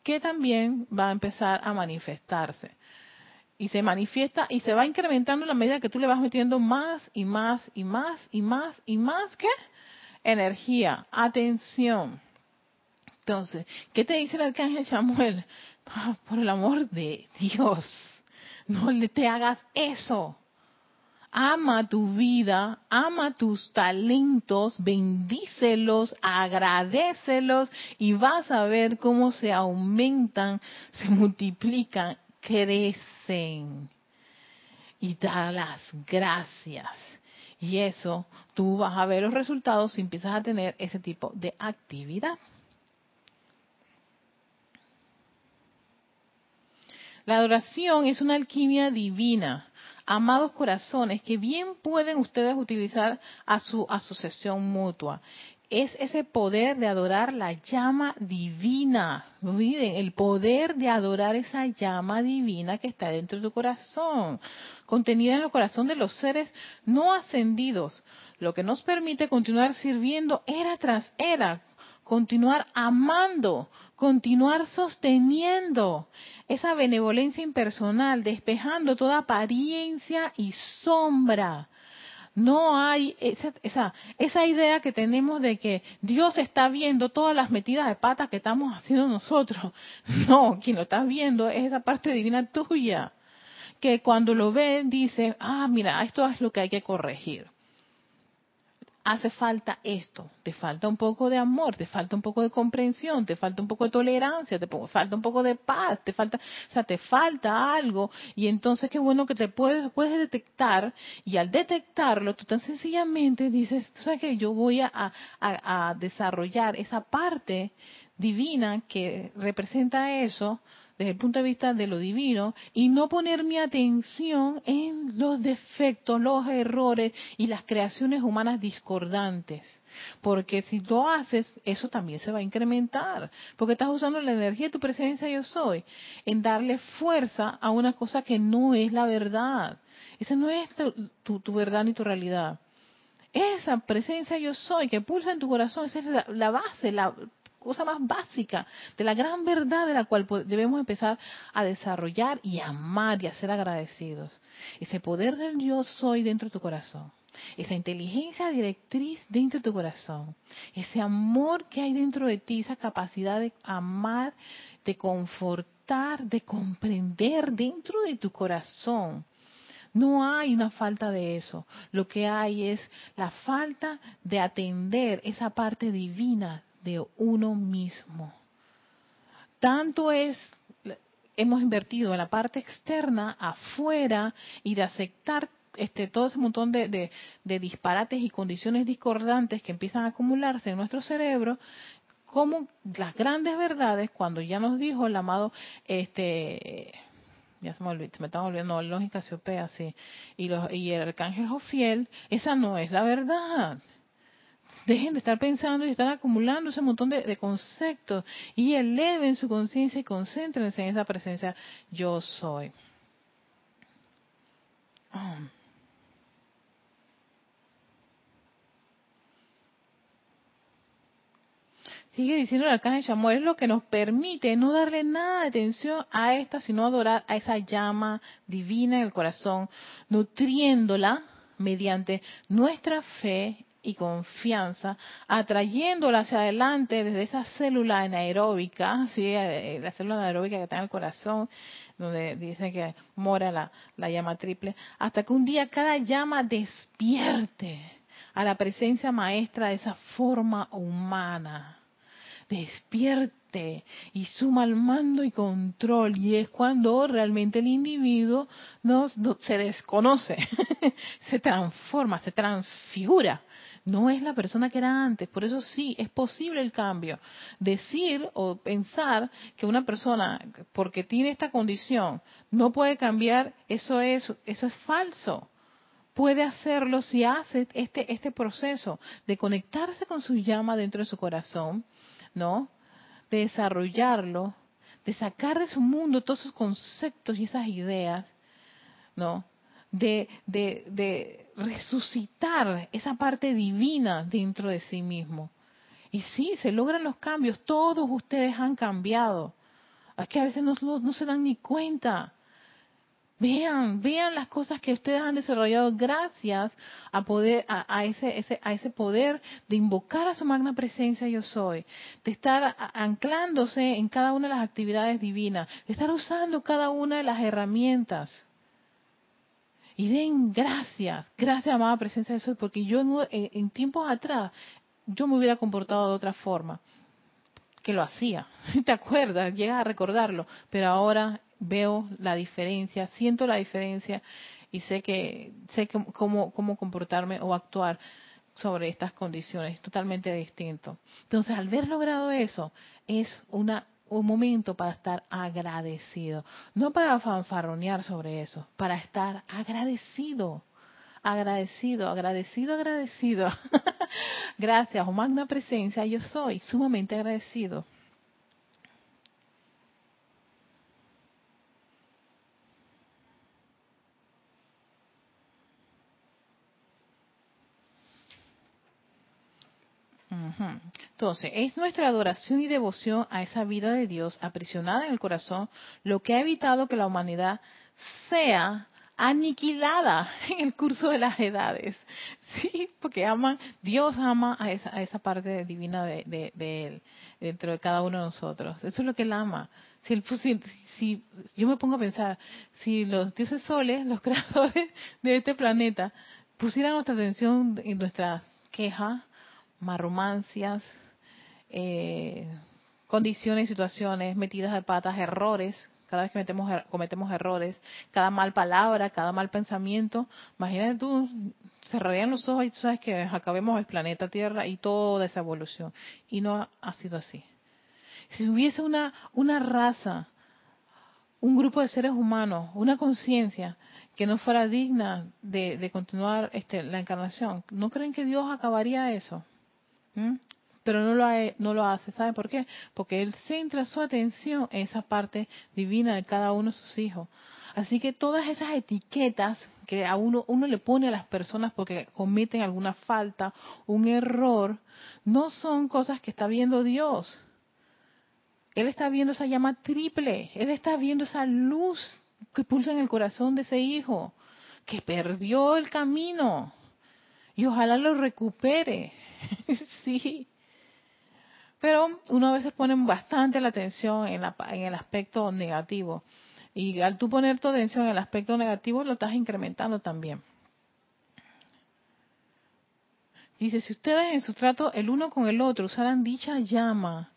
que también va a empezar a manifestarse y se manifiesta y se va incrementando en la medida que tú le vas metiendo más y más y más y más y más ¿qué? Energía, atención. Entonces, ¿qué te dice el arcángel Samuel? Ah, por el amor de Dios, no le te hagas eso. Ama tu vida, ama tus talentos, bendícelos, agradecelos y vas a ver cómo se aumentan, se multiplican, crecen. Y da las gracias. Y eso, tú vas a ver los resultados si empiezas a tener ese tipo de actividad. La adoración es una alquimia divina, amados corazones, que bien pueden ustedes utilizar a su asociación mutua. Es ese poder de adorar la llama divina. Olviden, el poder de adorar esa llama divina que está dentro de tu corazón, contenida en el corazón de los seres no ascendidos, lo que nos permite continuar sirviendo era tras era, continuar amando, continuar sosteniendo esa benevolencia impersonal, despejando toda apariencia y sombra. No hay esa, esa, esa, idea que tenemos de que Dios está viendo todas las metidas de patas que estamos haciendo nosotros. [LAUGHS] No, quien lo está viendo es esa parte divina tuya. Que cuando lo ve dice, ah, mira, esto es lo que hay que corregir hace falta esto, te falta un poco de amor, te falta un poco de comprensión, te falta un poco de tolerancia, te falta un poco de paz, te falta, o sea, te falta algo y entonces qué bueno que te puedes, puedes detectar y al detectarlo tú tan sencillamente dices, tú sabes que yo voy a, a desarrollar esa parte divina que representa eso, desde el punto de vista de lo divino y no poner mi atención en los defectos, los errores y las creaciones humanas discordantes. Porque si lo haces, eso también se va a incrementar. Porque estás usando la energía de tu presencia yo soy en darle fuerza a una cosa que no es la verdad. Esa no es tu, verdad ni tu realidad. Esa presencia yo soy que pulsa en tu corazón, esa es la, la base, la cosa más básica de la gran verdad de la cual debemos empezar a desarrollar y amar y a ser agradecidos. Ese poder del yo soy dentro de tu corazón. Esa inteligencia directriz dentro de tu corazón. Ese amor que hay dentro de ti, esa capacidad de amar, de confortar, de comprender dentro de tu corazón. No hay una falta de eso. Lo que hay es la falta de atender esa parte divina de uno mismo. Tanto es, hemos invertido en la parte externa, afuera, y de aceptar este, todo ese montón de, disparates y condiciones discordantes que empiezan a acumularse en nuestro cerebro, como las grandes verdades, cuando ya nos dijo el amado, este, ya se me, olvidó, me están olvidando, lógica Casiopea, sí, y, los, y el arcángel Jofiel, esa no es la verdad. Dejen de estar pensando y están acumulando ese montón de, conceptos y eleven su conciencia y concéntrense en esa presencia yo soy. Ah. Sigue diciendo el arcángel Samuel, es lo que nos permite no darle nada de atención a esta, sino adorar a esa llama divina en el corazón, nutriéndola mediante nuestra fe y confianza, atrayéndola hacia adelante desde esa célula anaeróbica, ¿sí? Eh, la célula anaeróbica que está en el corazón, donde dice que mora la, la llama triple, hasta que un día cada llama despierte a la presencia maestra de esa forma humana. Despierte y suma el mando y control. Y es cuando realmente el individuo se desconoce, [LAUGHS] se transforma, se transfigura no es la persona que era antes. Por eso sí, es posible el cambio. Decir o pensar que una persona, porque tiene esta condición, no puede cambiar, eso es, eso es falso. Puede hacerlo si hace este, este proceso de conectarse con su llama dentro de su corazón, ¿no? De desarrollarlo, de sacar de su mundo todos esos conceptos y esas ideas, ¿no? de, de, resucitar esa parte divina dentro de sí mismo. Y sí, se logran los cambios, todos ustedes han cambiado. Es que a veces no, no, se dan ni cuenta. Vean, vean las cosas que ustedes han desarrollado gracias a poder, a, ese, ese, a ese poder de invocar a su magna presencia yo soy, de estar anclándose en cada una de las actividades divinas, de estar usando cada una de las herramientas. Y den gracias, gracias amada presencia de soy, porque yo en, tiempos atrás yo me hubiera comportado de otra forma que lo hacía. [LAUGHS] ¿Te acuerdas? Llegas a recordarlo. Pero ahora veo la diferencia, siento la diferencia y sé que sé cómo, cómo comportarme o actuar sobre estas condiciones, totalmente distinto. Entonces, al haber logrado eso, es una un momento para estar agradecido, no para fanfarronear sobre eso, para estar agradecido, agradecido, agradecido, agradecido. [LAUGHS] Gracias, magna presencia, yo soy sumamente agradecido. Entonces, es nuestra adoración y devoción a esa vida de Dios aprisionada en el corazón lo que ha evitado que la humanidad sea aniquilada [LAUGHS] en el curso de las edades. [LAUGHS] Sí, porque aman, Dios ama a esa, a esa parte divina de, de, Él, dentro de cada uno de nosotros. Eso es lo que Él ama. Si, yo me pongo a pensar, si los dioses soles, los [LAUGHS] creadores de este planeta, pusieran nuestra atención en nuestras quejas, marromancias, eh, condiciones, situaciones, metidas de patas, errores, cada vez que metemos, er, cometemos errores, cada mal palabra, cada mal pensamiento, imagínate tú, cerrarían los ojos y tú sabes que acabemos el planeta Tierra y toda esa evolución. Y no ha, sido así. Si hubiese una, una raza, un grupo de seres humanos, una conciencia que no fuera digna de, continuar este, la encarnación, ¿no creen que Dios acabaría eso? Pero no lo, no lo hace. ¿Sabe por qué? Porque Él centra su atención en esa parte divina de cada uno de sus hijos. Así que todas esas etiquetas que a uno, uno le pone a las personas porque cometen alguna falta, un error, no son cosas que está viendo Dios. Él está viendo esa llama triple, Él está viendo esa luz que pulsa en el corazón de ese hijo, que perdió el camino. Y ojalá lo recupere. [LAUGHS] sí. Pero uno a veces pone bastante la atención en, la, en el aspecto negativo. Y al tú poner tu atención en el aspecto negativo, lo estás incrementando también. Dice, si ustedes en su trato el uno con el otro usaran dicha llama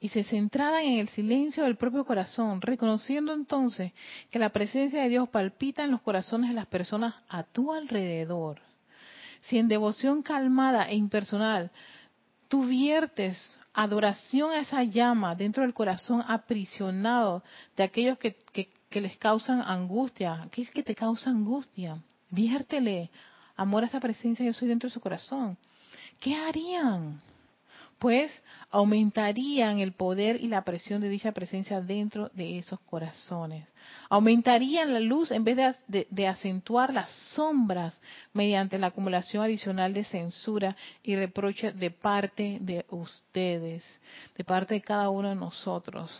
y se centraran en el silencio del propio corazón, reconociendo entonces que la presencia de Dios palpita en los corazones de las personas a tu alrededor, si en devoción calmada e impersonal tú viertes adoración a esa llama dentro del corazón aprisionado de aquellos que, les causan angustia, aquellos que te causan angustia, viértele amor a esa presencia yo soy dentro de su corazón. ¿Qué harían? Pues aumentarían el poder y la presión de dicha presencia dentro de esos corazones. Aumentarían la luz en vez de, acentuar las sombras mediante la acumulación adicional de censura y reproche de parte de ustedes, de parte de cada uno de nosotros.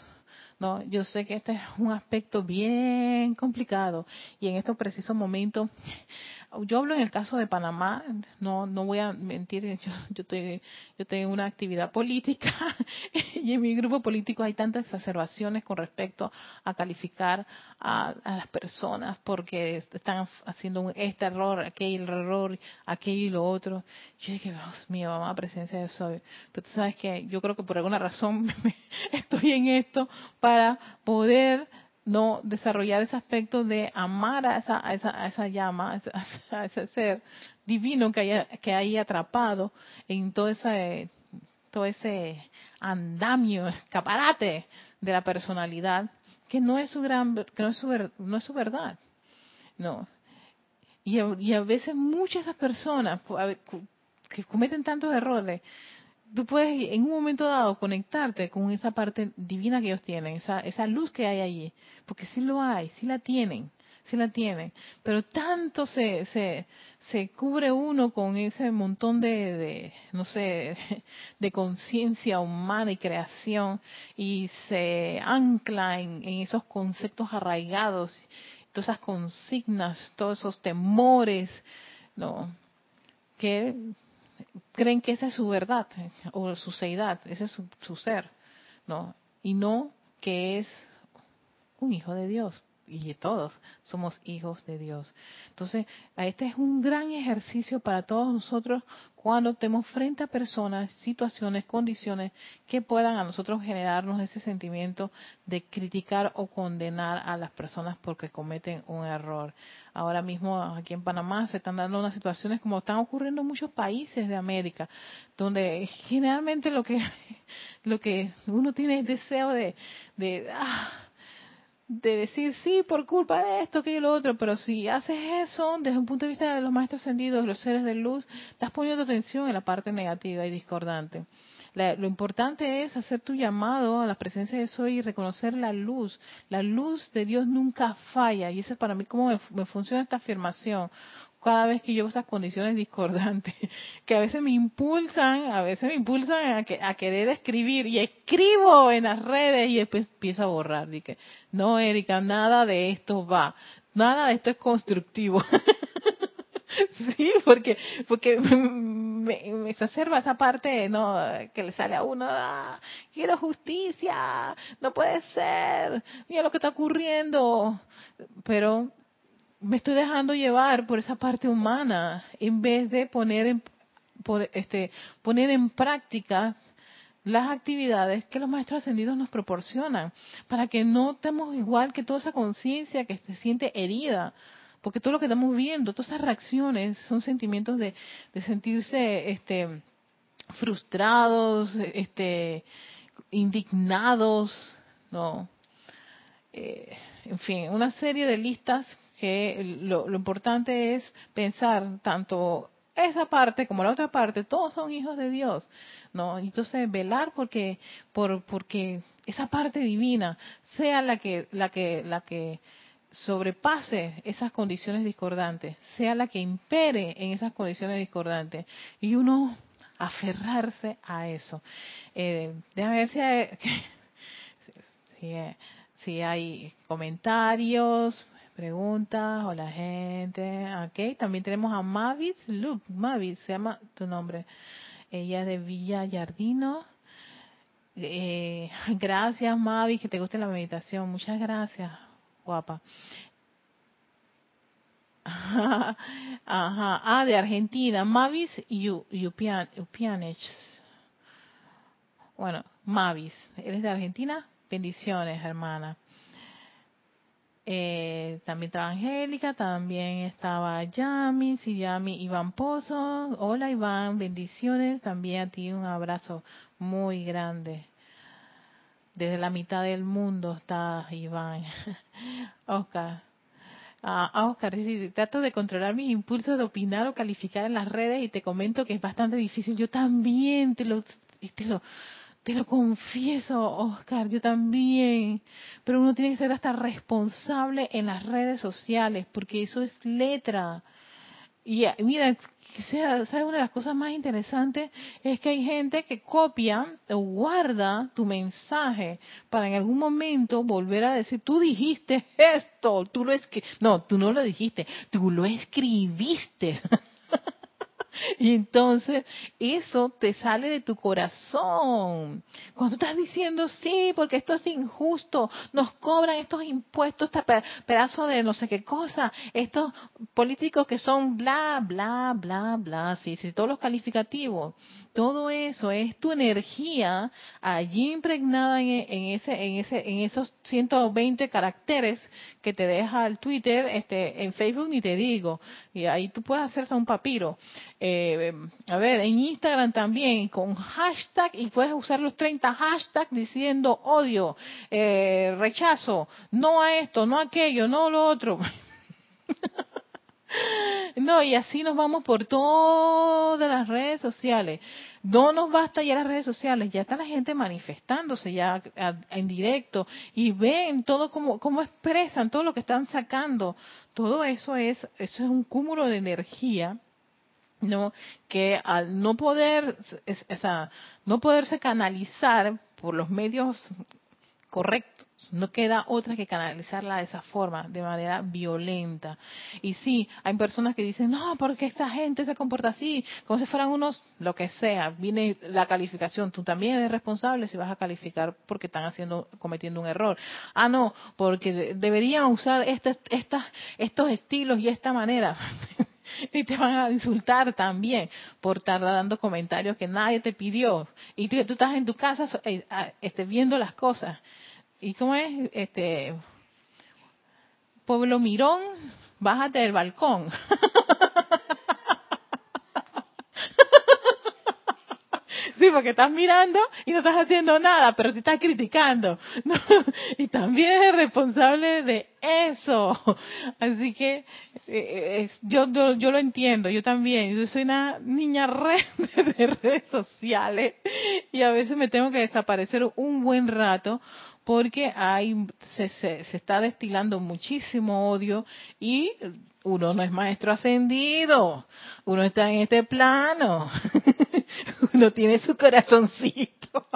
No, yo sé que este es un aspecto bien complicado y en estos precisos momentos yo hablo en el caso de Panamá, no no voy a mentir, [LAUGHS] yo, yo, yo tengo una actividad política [LAUGHS] y en mi grupo político hay tantas exacerbaciones con respecto a calificar a, las personas porque están haciendo este error, aquel error, aquello y lo otro. Yo dije, Dios mío, mamá, presencia de soy. Pero tú sabes que yo creo que por alguna razón [LAUGHS] estoy en esto para poder no desarrollar ese aspecto de amar a esa, a esa, a esa llama, a [LAUGHS] ese, ser divino que hay, que hay atrapado en todo ese, todo ese andamio, escaparate de la personalidad, que no es su gran, que no es su, no es su verdad. No. Y y a veces muchas de esas personas que cometen tantos errores, tú puedes en un momento dado conectarte con esa parte divina que ellos tienen, esa, esa luz que hay allí, porque sí lo hay, sí la tienen, sí la tienen, pero tanto se, se, se cubre uno con ese montón de, de no sé, [LAUGHS] de conciencia humana y creación y se ancla en, en esos conceptos arraigados todas esas consignas, todos esos temores, ¿no? Que creen que esa es su verdad o su seidad, ese es su, su ser, ¿no? Y no que es un hijo de Dios, y todos somos hijos de Dios. Entonces, este es un gran ejercicio para todos nosotros cuando estemos frente a personas, situaciones, condiciones que puedan a nosotros generarnos ese sentimiento de criticar o condenar a las personas porque cometen un error. Ahora mismo aquí en Panamá se están dando unas situaciones como están ocurriendo en muchos países de América, donde generalmente lo que [LAUGHS] lo que uno tiene es deseo de, de ah, de decir sí por culpa de esto, que y lo otro, pero si haces eso desde un punto de vista de los maestros ascendidos, los seres de luz, estás poniendo atención en la parte negativa y discordante. lo importante es hacer tu llamado a la presencia de Soy y reconocer la luz. La luz de Dios nunca falla y esa es para mí cómo me funciona esta afirmación cada vez que yo veo esas condiciones discordantes, [LAUGHS] que a veces me impulsan, a veces me impulsan a, querer escribir y escribo en las redes y después empiezo a borrar. Dije, no, Erika, nada de esto va, nada de esto es constructivo. [LAUGHS] sí, porque porque [LAUGHS] me, exacerba esa parte no que le sale a uno, ah, quiero justicia, no puede ser, mira lo que está ocurriendo, pero me estoy dejando llevar por esa parte humana en vez de poner en, este, poner en práctica las actividades que los maestros ascendidos nos proporcionan, para que no estemos igual que toda esa conciencia que se siente herida, porque todo lo que estamos viendo, todas esas reacciones son sentimientos de, de sentirse este, frustrados, este, indignados, no, eh, en fin, una serie de listas que lo, importante es pensar tanto esa parte como la otra parte, todos son hijos de Dios, ¿no? Entonces velar porque por porque esa parte divina sea la que la que la que sobrepase esas condiciones discordantes, sea la que impere en esas condiciones discordantes y uno aferrarse a eso. Eh, déjame ver si hay, [LAUGHS] si hay comentarios, preguntas, hola gente, ok, también tenemos a Mavis Loop, Mavis, se llama tu nombre, ella es de Villa Yardino, eh, [LAUGHS] gracias Mavis, que te guste la meditación, muchas gracias, guapa. [LAUGHS] Ajá, ah, de Argentina, Mavis Upianich. Bueno, Mavis, ¿eres de Argentina? Bendiciones, hermana. Eh, también estaba Angélica, también estaba Yami, Yami, Iván Pozo. Hola Iván, bendiciones. También a ti un abrazo muy grande. Desde la mitad del mundo está Iván. [LAUGHS] Oscar. Ah, Oscar, trato de controlar mis impulsos de opinar o calificar en las redes y te comento que es bastante difícil. Yo también te lo, te lo, te lo confieso, Oscar, yo también. Pero uno tiene que ser hasta responsable en las redes sociales, porque eso es letra. Y mira, sea, ¿sabes? Una de las cosas más interesantes es que hay gente que copia o guarda tu mensaje para en algún momento volver a decir, tú dijiste esto, tú lo escribiste. No, tú no lo dijiste, tú lo escribiste. [LAUGHS] Y entonces eso te sale de tu corazón. Cuando estás diciendo, sí, porque esto es injusto, nos cobran estos impuestos, este pedazo de no sé qué cosa, estos políticos que son bla, bla, bla, bla, sí, sí, todos los calificativos. Todo eso es tu energía allí impregnada en, ese, en, ese, en esos 120 caracteres que te deja el Twitter, este, en Facebook ni te digo. Y ahí tú puedes hacerte un papiro. Eh, a ver, en Instagram también, con hashtag, y puedes usar los 30 hashtags diciendo odio, eh, rechazo, no a esto, no a aquello, no a lo otro. [LAUGHS] No, y así nos vamos por todas las redes sociales. No nos basta ya las redes sociales, ya está la gente manifestándose ya en directo y ven todo como, cómo expresan, todo lo que están sacando. Todo eso es, eso es un cúmulo de energía no que al no poder no poderse canalizar por los medios correctos No queda otra que canalizarla de esa forma, de manera violenta. Y sí, hay personas que dicen, no, porque esta gente se comporta así, como si fueran unos, lo que sea. Viene la calificación. Tú también eres responsable si vas a calificar porque están haciendo, cometiendo un error. Ah, no, porque deberían usar este, estos estilos y esta manera. [LAUGHS] [LAUGHS] y te van a insultar también por estar dando comentarios que nadie te pidió. Y tú, tú estás en tu casa eh, este, viendo las cosas. Y cómo es este pueblo mirón bájate del balcón [LAUGHS] Sí, porque estás mirando y no estás haciendo nada, pero te estás criticando. [LAUGHS] Y también es responsable de eso. Así que eh, yo, yo, lo entiendo, yo también. Yo soy una niña red [LAUGHS] de redes sociales y a veces me tengo que desaparecer un buen rato porque hay, se, se, se está destilando muchísimo odio y uno no es maestro ascendido, uno está en este plano, [LAUGHS] uno tiene su corazoncito.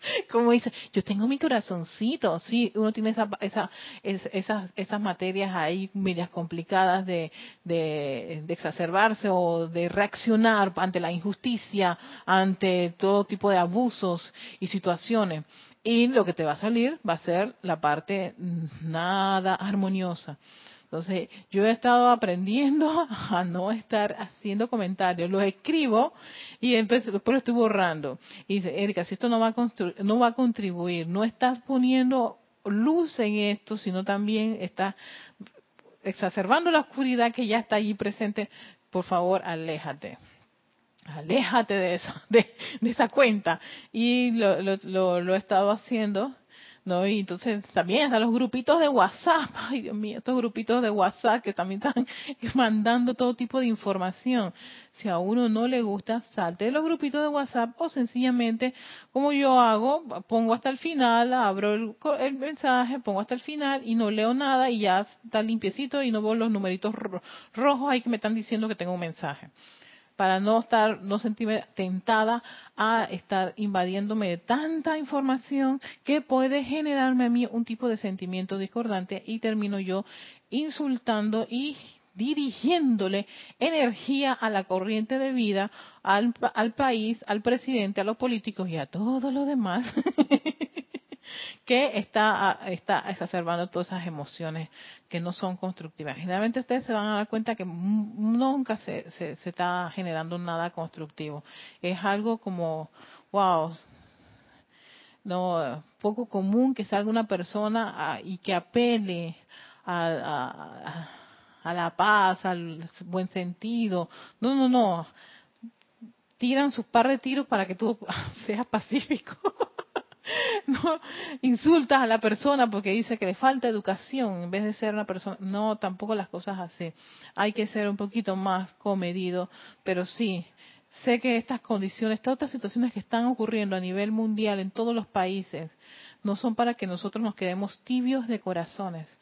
[LAUGHS] Como dice, yo tengo mi corazoncito, sí, uno tiene esa, esa, esas, esas materias ahí medias complicadas de, de, de exacerbarse o de reaccionar ante la injusticia, ante todo tipo de abusos y situaciones. Y lo que te va a salir va a ser la parte nada armoniosa. Entonces, yo he estado aprendiendo [LAUGHS] a no estar haciendo comentarios. Los escribo y después lo estoy borrando. Y dice, Erika, si esto no va, a no va a contribuir, no estás poniendo luz en esto, sino también estás exacerbando la oscuridad que ya está allí presente, por favor, aléjate. Aléjate de, eso, [LAUGHS] de, esa cuenta. Y lo, lo, lo he estado haciendo ¿no? Y entonces también están los grupitos de WhatsApp, [LAUGHS] ay Dios mío, estos grupitos de WhatsApp que también están [LAUGHS] mandando todo tipo de información. Si a uno no le gusta, salte de los grupitos de WhatsApp o sencillamente, como yo hago, pongo hasta el final, abro el, el mensaje, pongo hasta el final y no leo nada y ya está limpiecito y no veo los numeritos rojos ahí que me están diciendo que tengo un mensaje para no estar, no sentirme tentada a estar invadiéndome de tanta información que puede generarme a mí un tipo de sentimiento discordante y termino yo insultando y dirigiéndole energía a la corriente de vida, al, al país, al presidente, a los políticos y a todos los demás [LAUGHS] que está, está exacerbando todas esas emociones que no son constructivas. Generalmente ustedes se van a dar cuenta que nunca se, se, está generando nada constructivo. Es algo como, wow, no poco común que salga una persona y que apele a, a, la paz, al buen sentido. No, no, no. Tiran sus par de tiros para que tú [LAUGHS] seas pacífico. [LAUGHS] no insultas a la persona porque dice que le falta educación en vez de ser una persona. No, tampoco las cosas así. Hay que ser un poquito más comedido, pero sí, sé que estas condiciones, todas estas situaciones que están ocurriendo a nivel mundial en todos los países, no son para que nosotros nos quedemos tibios de corazones.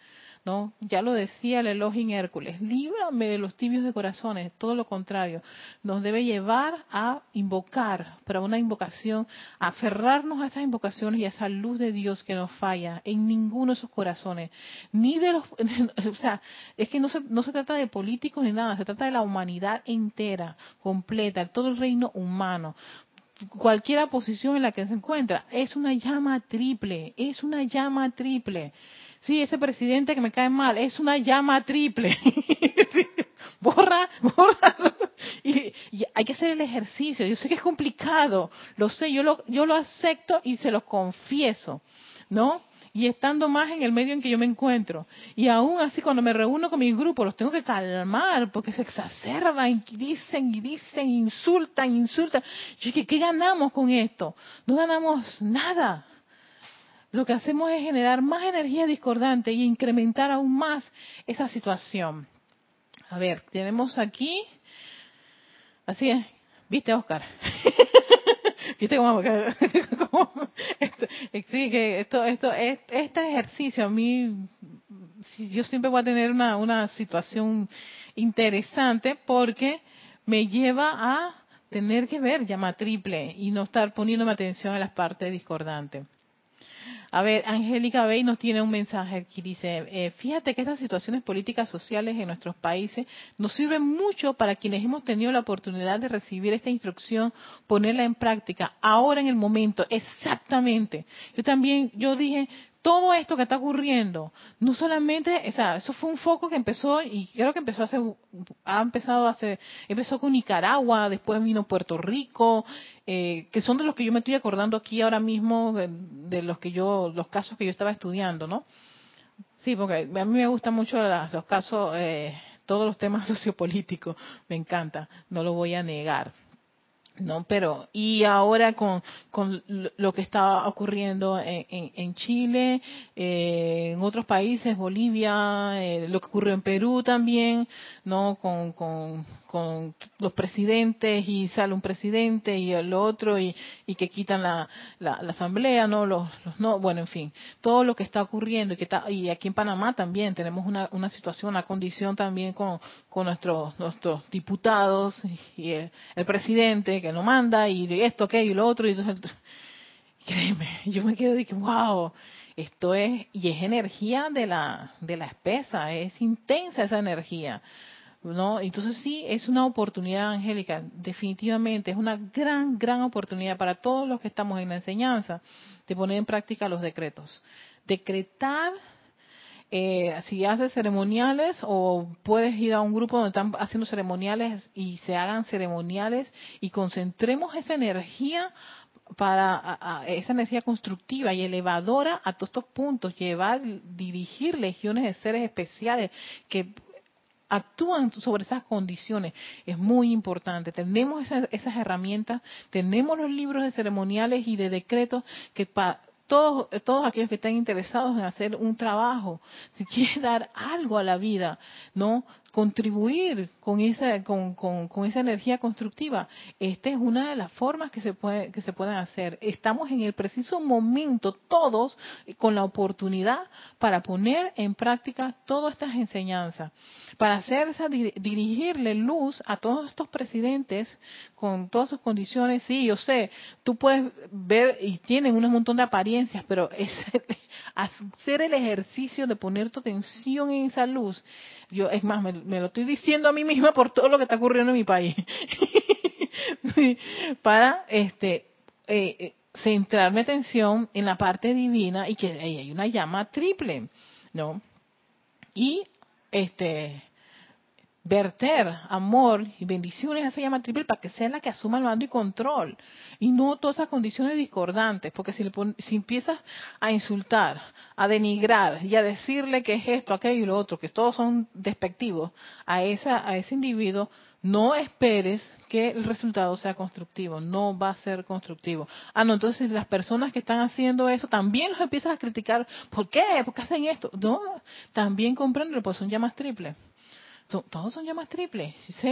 ¿No? Ya lo decía el Elohim Hércules, líbrame de los tibios de corazones, todo lo contrario, nos debe llevar a invocar, para una invocación, aferrarnos a esas invocaciones y a esa luz de Dios que nos falla en ninguno de esos corazones, ni de los, [LAUGHS] o sea, es que no se, no se trata de políticos ni nada, se trata de la humanidad entera, completa, todo el reino humano, cualquier posición en la que se encuentra, es una llama triple, es una llama triple sí, ese presidente que me cae mal, es una llama triple. [LAUGHS] borra, borra. Y, hay que hacer el ejercicio. Yo sé que es complicado, lo sé, yo lo, yo lo acepto y se lo confieso, ¿no? Y estando más en el medio en que yo me encuentro. Y aún así, cuando me reúno con mi grupo, los tengo que calmar porque se exacerban y dicen y dicen, insultan, insultan. Yo dije, ¿qué ganamos con esto? No ganamos nada lo que hacemos es generar más energía discordante y incrementar aún más esa situación. A ver, tenemos aquí, así es, viste Oscar, [LAUGHS] viste [LAUGHS] cómo, esto, sí, que esto, esto, este ejercicio a mí, yo siempre voy a tener una, una situación interesante porque me lleva a tener que ver llama triple y no estar poniéndome atención a las partes discordantes. A ver, Angélica Bey nos tiene un mensaje aquí. Dice, eh, fíjate que estas situaciones políticas sociales en nuestros países nos sirven mucho para quienes hemos tenido la oportunidad de recibir esta instrucción, ponerla en práctica, ahora en el momento, exactamente. Yo también, yo dije, todo esto que está ocurriendo, no solamente, o sea, eso fue un foco que empezó y creo que empezó hace, ha empezado hace, empezó con Nicaragua, después vino Puerto Rico, eh, que son de los que yo me estoy acordando aquí ahora mismo, de, los que yo, los casos que yo estaba estudiando, ¿no? Sí, porque a mí me gustan mucho los casos, eh, todos los temas [LAUGHS] sociopolíticos, me encanta, no lo voy a negar. No, pero y ahora con, con lo que está ocurriendo en, en, Chile, eh, en otros países, Bolivia, eh, lo que ocurrió en Perú también, no, con, con, con los presidentes y sale un presidente y el otro y, y que quitan la, la, asamblea, no, los, los, no, bueno, en fin, todo lo que está ocurriendo y que está y aquí en Panamá también tenemos una, una situación, una condición también con, con nuestros nuestros diputados y el, presidente que no manda y esto, aquello y lo otro. Y entonces, [LAUGHS] créeme, yo me quedo de que, wow, esto es, y es energía de la, de la espesa, es intensa esa energía. ¿No? Entonces sí, es una oportunidad, Angélica, definitivamente, es una gran, gran oportunidad para todos los que estamos en la enseñanza de poner en práctica los decretos. Decretar eh, si haces ceremoniales o puedes ir a un grupo donde están haciendo ceremoniales y se hagan ceremoniales y concentremos esa energía para esa energía constructiva y elevadora a todos estos puntos, llevar, dirigir legiones de seres especiales que actúan sobre esas condiciones. Es muy importante. Tenemos esas, esas herramientas, tenemos los libros de ceremoniales y de decretos que para todos, todos aquellos que están interesados en hacer un trabajo, si quieren [LAUGHS] dar algo a la vida, ¿no? Contribuir con esa con, con, esa energía constructiva. Esta es una de las formas que se puede que se pueden hacer. Estamos en el preciso momento todos con la oportunidad para poner en práctica todas estas enseñanzas. Para hacer esa dirigirle luz a todos estos presidentes con todas sus condiciones sí yo sé tú puedes ver y tienen un montón de apariencias pero [LAUGHS] es hacer el ejercicio de poner tu atención en esa luz yo, es más, me, lo estoy diciendo a mí misma por todo lo que está ocurriendo en mi país. [LAUGHS] Para este eh, eh, centrar atención en la parte divina y que hay una llama triple, ¿no? Y este verter amor y bendiciones a esa llama triple para que sea la que asuma el mando y control y no todas esas condiciones discordantes porque si, le si empiezas a insultar a denigrar y a decirle que es esto aquello y lo otro que todos son despectivos a esa a ese individuo no esperes que el resultado sea constructivo, no va a ser constructivo. Ah, no, entonces las personas que están haciendo eso también los empiezas a criticar. ¿Por qué? ¿Por qué hacen esto? No, también comprenden, pues son llamas triples todos son llamas triples. [LAUGHS] ¿sí?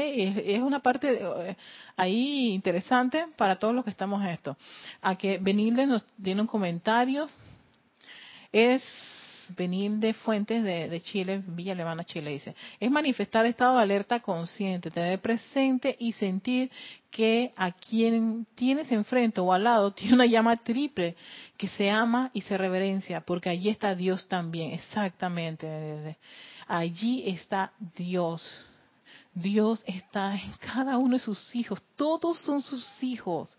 Es, una parte eh, ahí interesante para todos los que estamos en esto. A que Benilde nos tiene un comentario. Es Benilde Fuentes de, de Chile, Villa Alemana, Chile, dice. Es manifestar estado de alerta consciente, tener presente y sentir que a quien tienes enfrente o al lado tiene una llama triple que se ama y se reverencia, porque allí está Dios también, exactamente. Allí está Dios. Dios está en cada uno de sus hijos. Todos son sus hijos.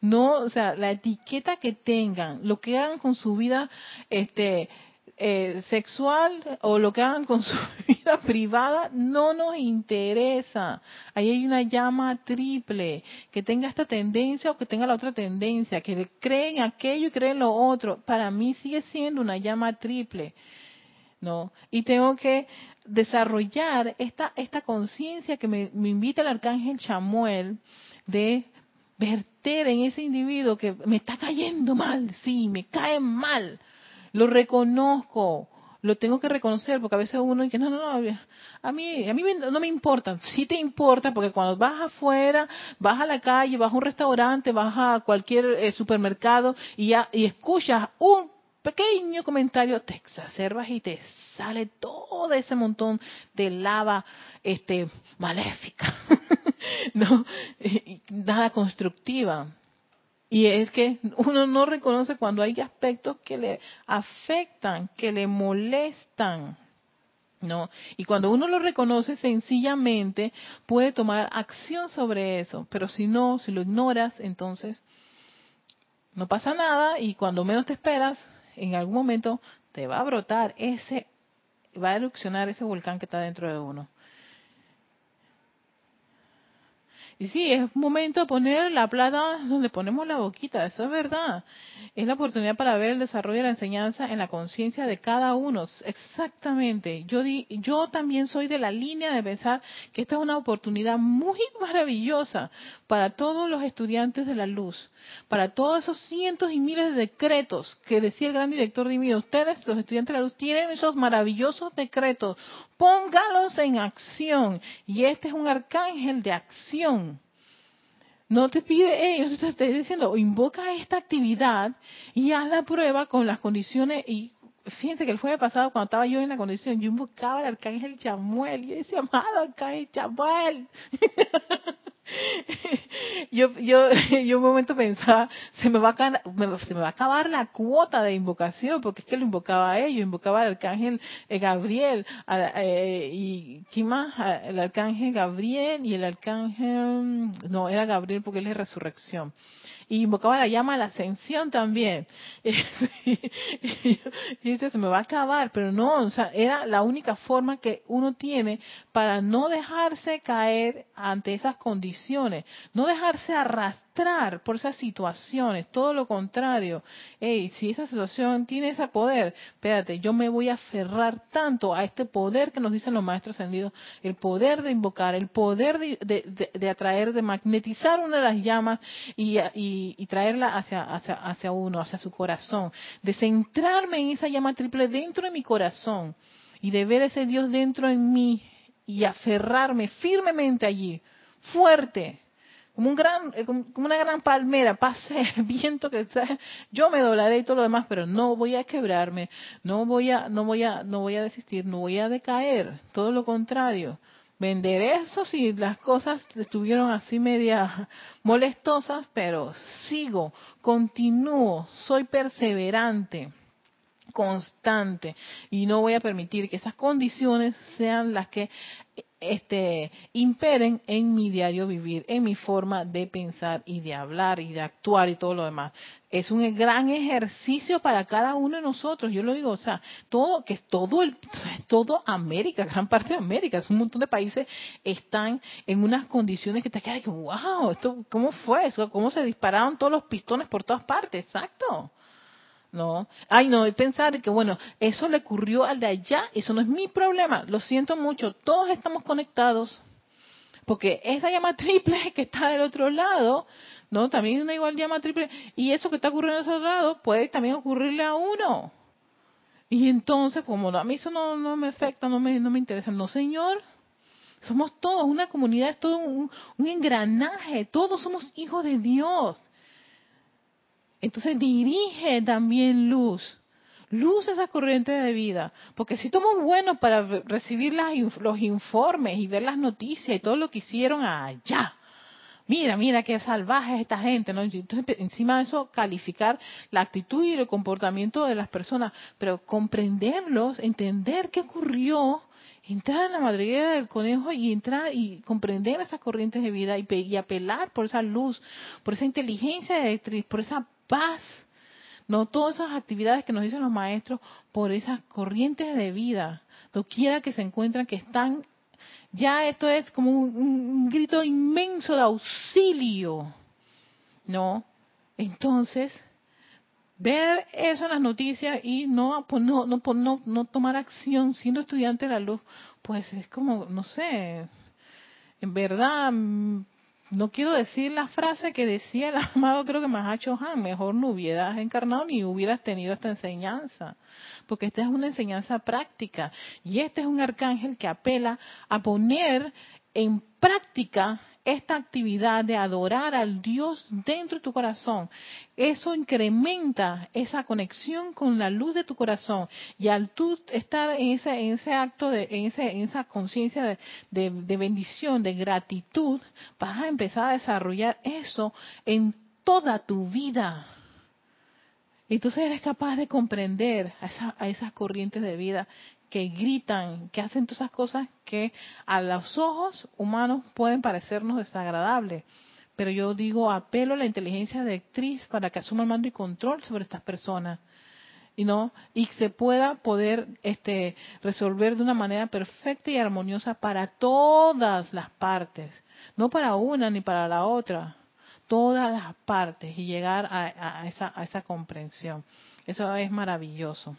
No, o sea, la etiqueta que tengan, lo que hagan con su vida, este, eh, sexual o lo que hagan con [LAUGHS] su vida privada no nos interesa. Ahí hay una llama triple, que tenga esta tendencia o que tenga la otra tendencia, que creen aquello y creen lo otro. Para mí sigue siendo una llama triple. ¿No? Y tengo que desarrollar esta, esta conciencia que me, invita el arcángel Chamuel de verter en ese individuo que me está cayendo mal, sí, me cae mal, lo reconozco, lo tengo que reconocer porque a veces uno dice no no no a mí a mí no me importa sí te importa porque cuando vas afuera vas a la calle vas a un restaurante vas a cualquier eh, supermercado y y escuchas un pequeño comentario te exacerbas y te sale todo ese montón de lava este maléfica, [LAUGHS] no nada constructiva. Y es que uno no reconoce cuando hay aspectos que le afectan, que le molestan. ¿no? Y cuando uno lo reconoce sencillamente puede tomar acción sobre eso, pero si no, si lo ignoras, entonces no pasa nada y cuando menos te esperas, en algún momento te va a brotar ese, va a erupcionar ese volcán que está dentro de uno. Y sí, es momento de poner la plata donde ponemos la boquita, eso es verdad. Es la oportunidad para ver el desarrollo de la enseñanza en la conciencia de cada uno. Exactamente. Yo, di, yo también soy de la línea de pensar que esta es una oportunidad muy maravillosa para todos los estudiantes de la luz, para todos esos cientos y miles de decretos que decía el gran director divino. Ustedes, los estudiantes de la luz, tienen esos maravillosos decretos. Póngalos en acción. Y este es un arcángel de acción no te pide, no te estoy diciendo, invoca esta actividad y haz la prueba con las condiciones. Y fíjense que el jueves pasado, cuando estaba yo en la condición, yo invocaba al arcángel Chamuel y yo decía, amado arcángel Chamuel. [LAUGHS] yo, yo, [LAUGHS] yo un momento pensaba, se me, va a, se me va a acabar la cuota de invocación, porque es que lo invocaba a ellos, invocaba al arcángel eh, Gabriel, eh, y ¿quién más? El arcángel Gabriel y el arcángel, no, era Gabriel porque él es resurrección y invocaba la llama a la ascensión también. [LAUGHS] y dice, se me va a acabar, pero no, o sea, era la única forma que uno tiene para no dejarse caer ante esas condiciones, no dejarse arrastrar por esas situaciones, todo lo contrario. Hey, si esa situación tiene ese poder, espérate, yo me voy a aferrar tanto a este poder que nos dicen los maestros ascendidos, el poder de invocar, el poder de, de, atraer, de magnetizar una de las llamas y, y y, traerla hacia, hacia, hacia uno, hacia su corazón, de centrarme en esa llama triple dentro de mi corazón y de ver ese Dios dentro de mí y aferrarme firmemente allí, fuerte, como un gran eh, como una gran palmera pase el [LAUGHS] viento que yo me doblaré y todo lo demás pero no voy a quebrarme no voy a no voy a no voy a desistir no voy a decaer todo lo contrario vender eso si las cosas estuvieron así media molestosas, pero sigo, continúo, soy perseverante, constante y no voy a permitir que esas condiciones sean las que este, imperen en mi diario vivir, en mi forma de pensar y de hablar y de actuar y todo lo demás. Es un gran ejercicio para cada uno de nosotros. Yo lo digo, o sea, todo, que es todo el, todo América, [LAUGHS] gran parte de América, un montón de países están en unas condiciones que te quedan que, wow, esto, ¿cómo fue eso? ¿Cómo se dispararon todos los pistones por todas partes? Exacto. No, ay no, y pensar que bueno, eso le ocurrió al de allá, eso no es mi problema, lo siento mucho, todos estamos conectados, porque esa llama [LAUGHS] triple que está del otro lado, no, también una igual llama triple, y eso que está ocurriendo del otro lado puede también ocurrirle a uno. Y entonces, como a mí eso no, no me afecta, no me, no me interesa, no señor, somos todos una comunidad, es todo un engranaje, todos somos hijos de Dios. Entonces dirige también luz. Luz esa corriente de vida. Porque si somos buenos para recibir los informes y ver las noticias y todo lo que hicieron allá. Mira, mira qué salvaje es esta gente, ¿no? Entonces, encima de eso, calificar la actitud y el comportamiento de las personas, pero comprenderlos, entender qué ocurrió, entrar en la madriguera del conejo y entrar y comprender esas corrientes de vida y, y apelar por esa luz, por esa inteligencia eléctrica, por esa paz. No todas esas actividades que nos dicen los maestros por esas corrientes de vida, quiera que se encuentran, que están, ya esto es como un, grito inmenso de auxilio, ¿no? Entonces, ver eso en las noticias y no, no, no, no, no tomar acción siendo estudiante de la luz, pues es como, no sé, en verdad no quiero decir la frase que decía el [LAUGHS] amado, creo que Mahacho Han, mejor no hubieras encarnado ni hubieras tenido esta enseñanza, porque esta es una enseñanza práctica y este es un arcángel que apela a poner en práctica esta actividad de adorar al Dios dentro de tu corazón, eso incrementa esa conexión con la luz de tu corazón. Y al tú estar en ese, acto, de, en, ese, esa conciencia de, bendición, de gratitud, vas a empezar a desarrollar eso en toda tu vida. Entonces eres capaz de comprender a, esas corrientes de vida que gritan, que hacen todas esas cosas que a los ojos humanos pueden parecernos desagradables. Pero yo digo, apelo a la inteligencia directriz para que asuma el mando y control sobre estas personas. Y no y se pueda poder este resolver de una manera perfecta y armoniosa para todas las partes, no para una ni para la otra, todas las partes y llegar a, esa, a esa comprensión. Eso es maravilloso.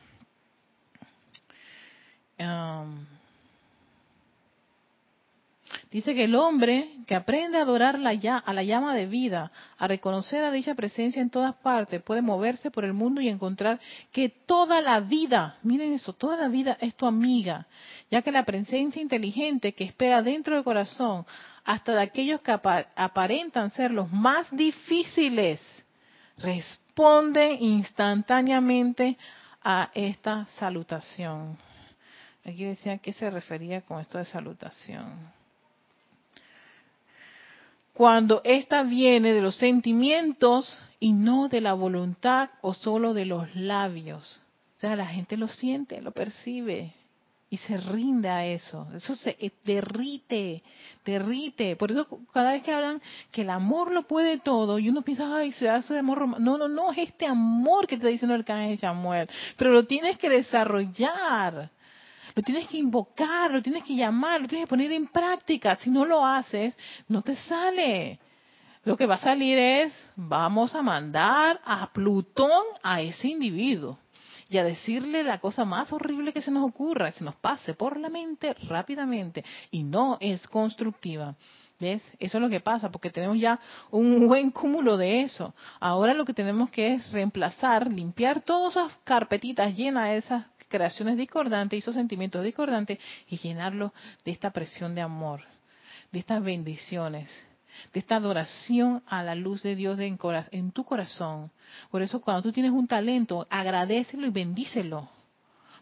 Dice que el hombre que aprende a adorar la, a la llama de vida, a reconocer a dicha presencia en todas partes, puede moverse por el mundo y encontrar que toda la vida, miren eso, toda la vida es tu amiga, ya que la presencia inteligente que espera dentro del corazón, hasta de aquellos que aparentan ser los más difíciles, responde instantáneamente a esta salutación. Aquí decía qué se refería con esto de salutación. Cuando ésta viene de los sentimientos y no de la voluntad o solo de los labios. O sea, la gente lo siente, lo percibe y se rinde a eso. Eso se derrite, derrite. Por eso cada vez que hablan que el amor lo puede todo y uno piensa, ay, se hace amor. No, no, no es este amor que te está diciendo el de Samuel. Pero lo tienes que desarrollar. Lo tienes que invocar, lo tienes que llamar, lo tienes que poner en práctica. Si no lo haces, no te sale. Lo que va a salir es, vamos a mandar a Plutón a ese individuo y a decirle la cosa más horrible que se nos ocurra, que se nos pase por la mente rápidamente y no es constructiva. ¿Ves? Eso es lo que pasa, porque tenemos ya un buen cúmulo de eso. Ahora lo que tenemos que es reemplazar, limpiar todas esas carpetitas llenas de esas creaciones discordantes y esos sentimientos discordantes y llenarlos de esta presión de amor, de estas bendiciones, de esta adoración a la luz de Dios en, tu corazón. Por eso cuando tú tienes un talento, agradecelo y bendícelo.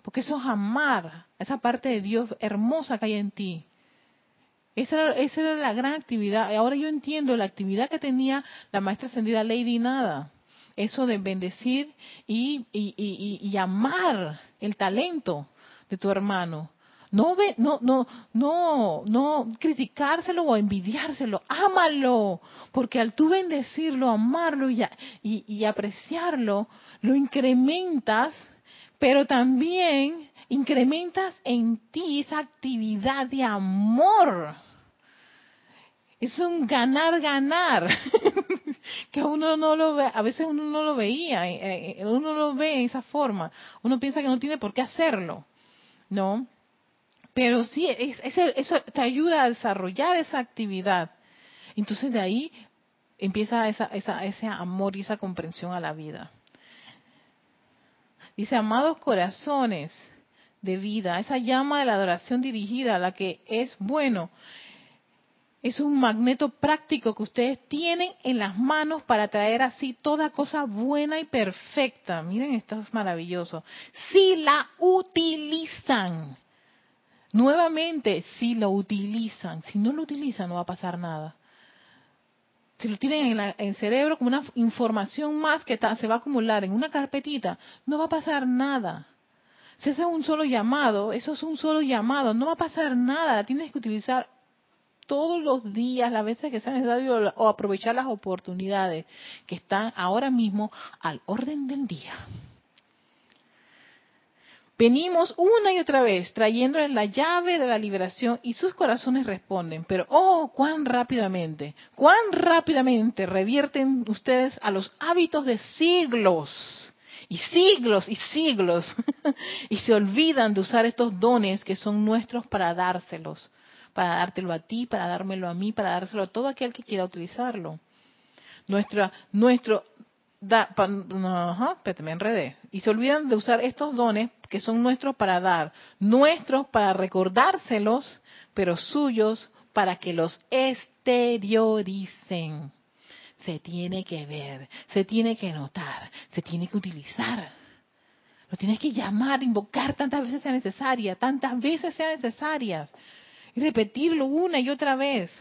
Porque eso es amar esa parte de Dios hermosa que hay en ti. Esa era, esa era la gran actividad. Ahora yo entiendo la actividad que tenía la maestra ascendida Lady Nada. Eso de bendecir y, y, y amar el talento de tu hermano. No, ve, no, no, no, no criticárselo o envidiárselo, ámalo, porque al tú bendecirlo, amarlo y, y, apreciarlo, lo incrementas, pero también incrementas en ti esa actividad de amor. Es un ganar, ganar, [LAUGHS] que uno no lo ve, a veces uno no lo veía, eh, eh, uno lo ve en esa forma, uno piensa que no tiene por qué hacerlo, ¿no? Pero sí, eso te ayuda a desarrollar esa actividad. Entonces de ahí empieza esa, ese amor y esa comprensión a la vida. Dice, amados corazones de vida, esa llama de la adoración dirigida a la que es bueno, es un magneto práctico que ustedes tienen en las manos para traer así toda cosa buena y perfecta. Miren, esto es maravilloso. Si la utilizan. Nuevamente, si lo utilizan, si no lo utilizan no va a pasar nada. Si lo tienen en, el cerebro como una información más que se va a acumular en una carpetita, no va a pasar nada. Si ese es un solo llamado, eso es un solo llamado, no va a pasar nada, la tienes que utilizar todos los días, las veces que sea necesario, o aprovechar las oportunidades que están ahora mismo al orden del día. Venimos una y otra vez trayéndoles la llave de la liberación y sus corazones responden, pero oh, cuán rápidamente, cuán rápidamente revierten ustedes a los hábitos de siglos y siglos y siglos [LAUGHS] y se olvidan de usar estos dones que son nuestros para dárselos, para dártelo a ti, para dármelo a mí, para dárselo a todo aquel que quiera utilizarlo. Nuestra, nuestro, da, ajá, me enredé. Y se olvidan de usar estos dones que son nuestros para dar, nuestros para recordárselos, pero suyos para que los exterioricen. Se tiene que ver, se tiene que notar, se tiene que utilizar. Lo tienes que llamar, invocar tantas veces sea necesaria, tantas veces sean necesarias. Y repetirlo una y otra vez.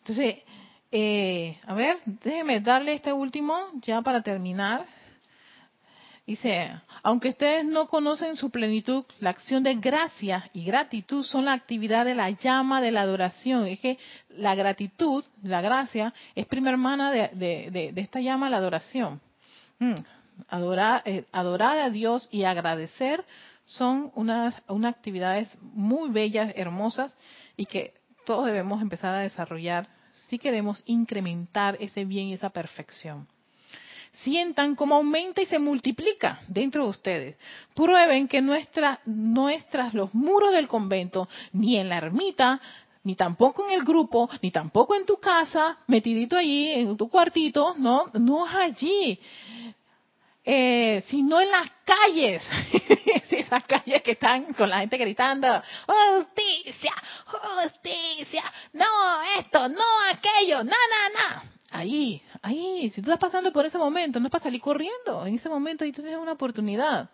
Entonces, eh, a ver, déjeme darle este último ya para terminar. Dice, aunque ustedes no conocen su plenitud, la acción de gracia y gratitud son la actividad de la llama de la adoración. Es que la gratitud, la gracia, es prima hermana de, esta llama de la adoración. Mm, adorar, eh, adorar a Dios y agradecer son unas, unas actividades muy bellas, hermosas y que todos debemos empezar a desarrollar si queremos incrementar ese bien y esa perfección. Sientan cómo aumenta y se multiplica dentro de ustedes. Prueben que nuestras, nuestras, los muros del convento, ni en la ermita, ni tampoco en el grupo, ni tampoco en tu casa, metidito allí, en tu cuartito, no, no es allí. Eh, sino en las calles, [LAUGHS] esas calles que están con la gente gritando, justicia, justicia, no esto, no aquello, no, no, no. Ahí, ahí, si tú estás pasando por ese momento, no es para salir corriendo, en ese momento ahí tú tienes una oportunidad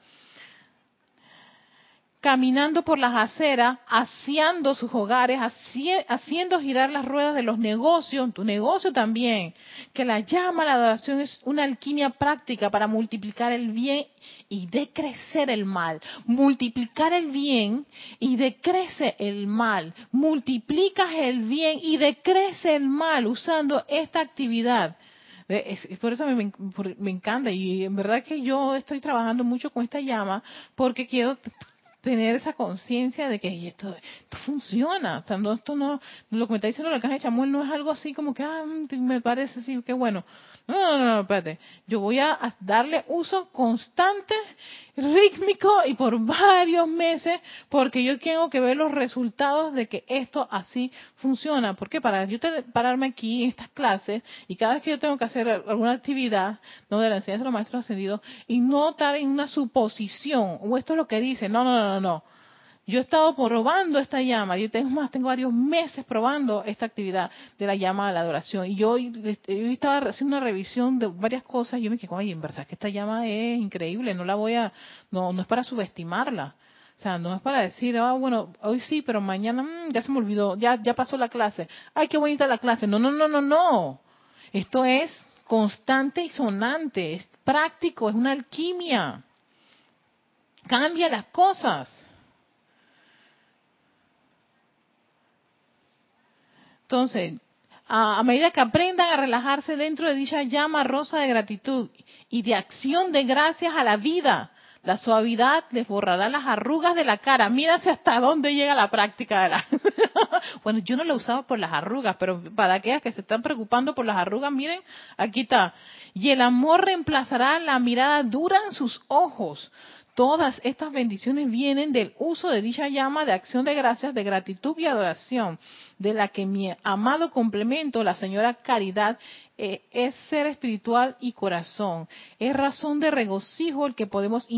caminando por las aceras, haciendo sus hogares, haciendo girar las ruedas de los negocios, tu negocio también, que la llama la adoración es una alquimia práctica para multiplicar el bien y decrecer el mal. Multiplicar el bien y decrece el mal. Multiplicas el bien y decrece el mal usando esta actividad. por eso me, me, encanta y en verdad que yo estoy trabajando mucho con esta llama porque quiero tener esa conciencia de que esto, funciona. esto no, lo que me está diciendo la caja de Chamuel no es algo así como que, ah, mm, me parece así, que bueno. No, no, no, espérate. Yo voy a darle uso constante, rítmico y por varios meses, porque yo tengo que ver los resultados de que esto así funciona. Porque para yo pararme aquí en estas clases y cada vez que yo tengo que hacer alguna actividad, no de la enseñanza de los maestros ascendidos, y no estar en una suposición, o esto es lo que dice, no, no, no, no. Yo he estado probando esta llama, yo tengo más, tengo varios meses probando esta actividad de la llama a la adoración. Y yo, estaba haciendo una revisión de varias cosas y yo me quedé, oye, en verdad que esta llama es increíble, no la voy a, no, no es para subestimarla. O sea, no es para decir, ah, bueno, hoy sí, pero mañana mm, ya se me olvidó, ya, ya pasó la clase. Ay, qué bonita la clase. No, no, no, no, no. Esto es constante y sonante, es práctico, es una alquimia. Cambia las cosas. Entonces, a, medida que aprendan a relajarse dentro de dicha llama rosa de gratitud y de acción de gracias a la vida, la suavidad les borrará las arrugas de la cara. Mírase hasta dónde llega la práctica de la... [LAUGHS] bueno, yo no la usaba por las arrugas, pero para aquellas que se están preocupando por las arrugas, miren, aquí está. Y el amor reemplazará la mirada dura en sus ojos. Todas estas bendiciones vienen del uso de dicha llama de acción de gracias, de gratitud y adoración, de la que mi amado complemento, la señora Caridad, eh, es ser espiritual y corazón. Es razón de regocijo el que podemos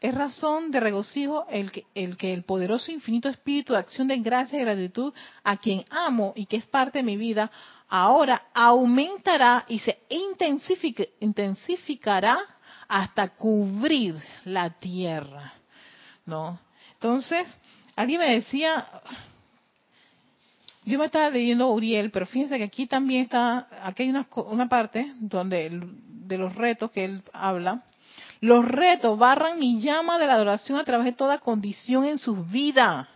es razón de regocijo el que, el que el poderoso infinito espíritu de acción de gracia y gratitud a quien amo y que es parte de mi vida, ahora aumentará y se intensificará hasta cubrir la tierra, ¿no? Entonces, alguien me decía, yo me estaba leyendo Uriel, pero fíjense que aquí también está, aquí hay una, una parte donde de los retos que él habla. Los retos barran mi llama de la adoración a través de toda condición en sus vidas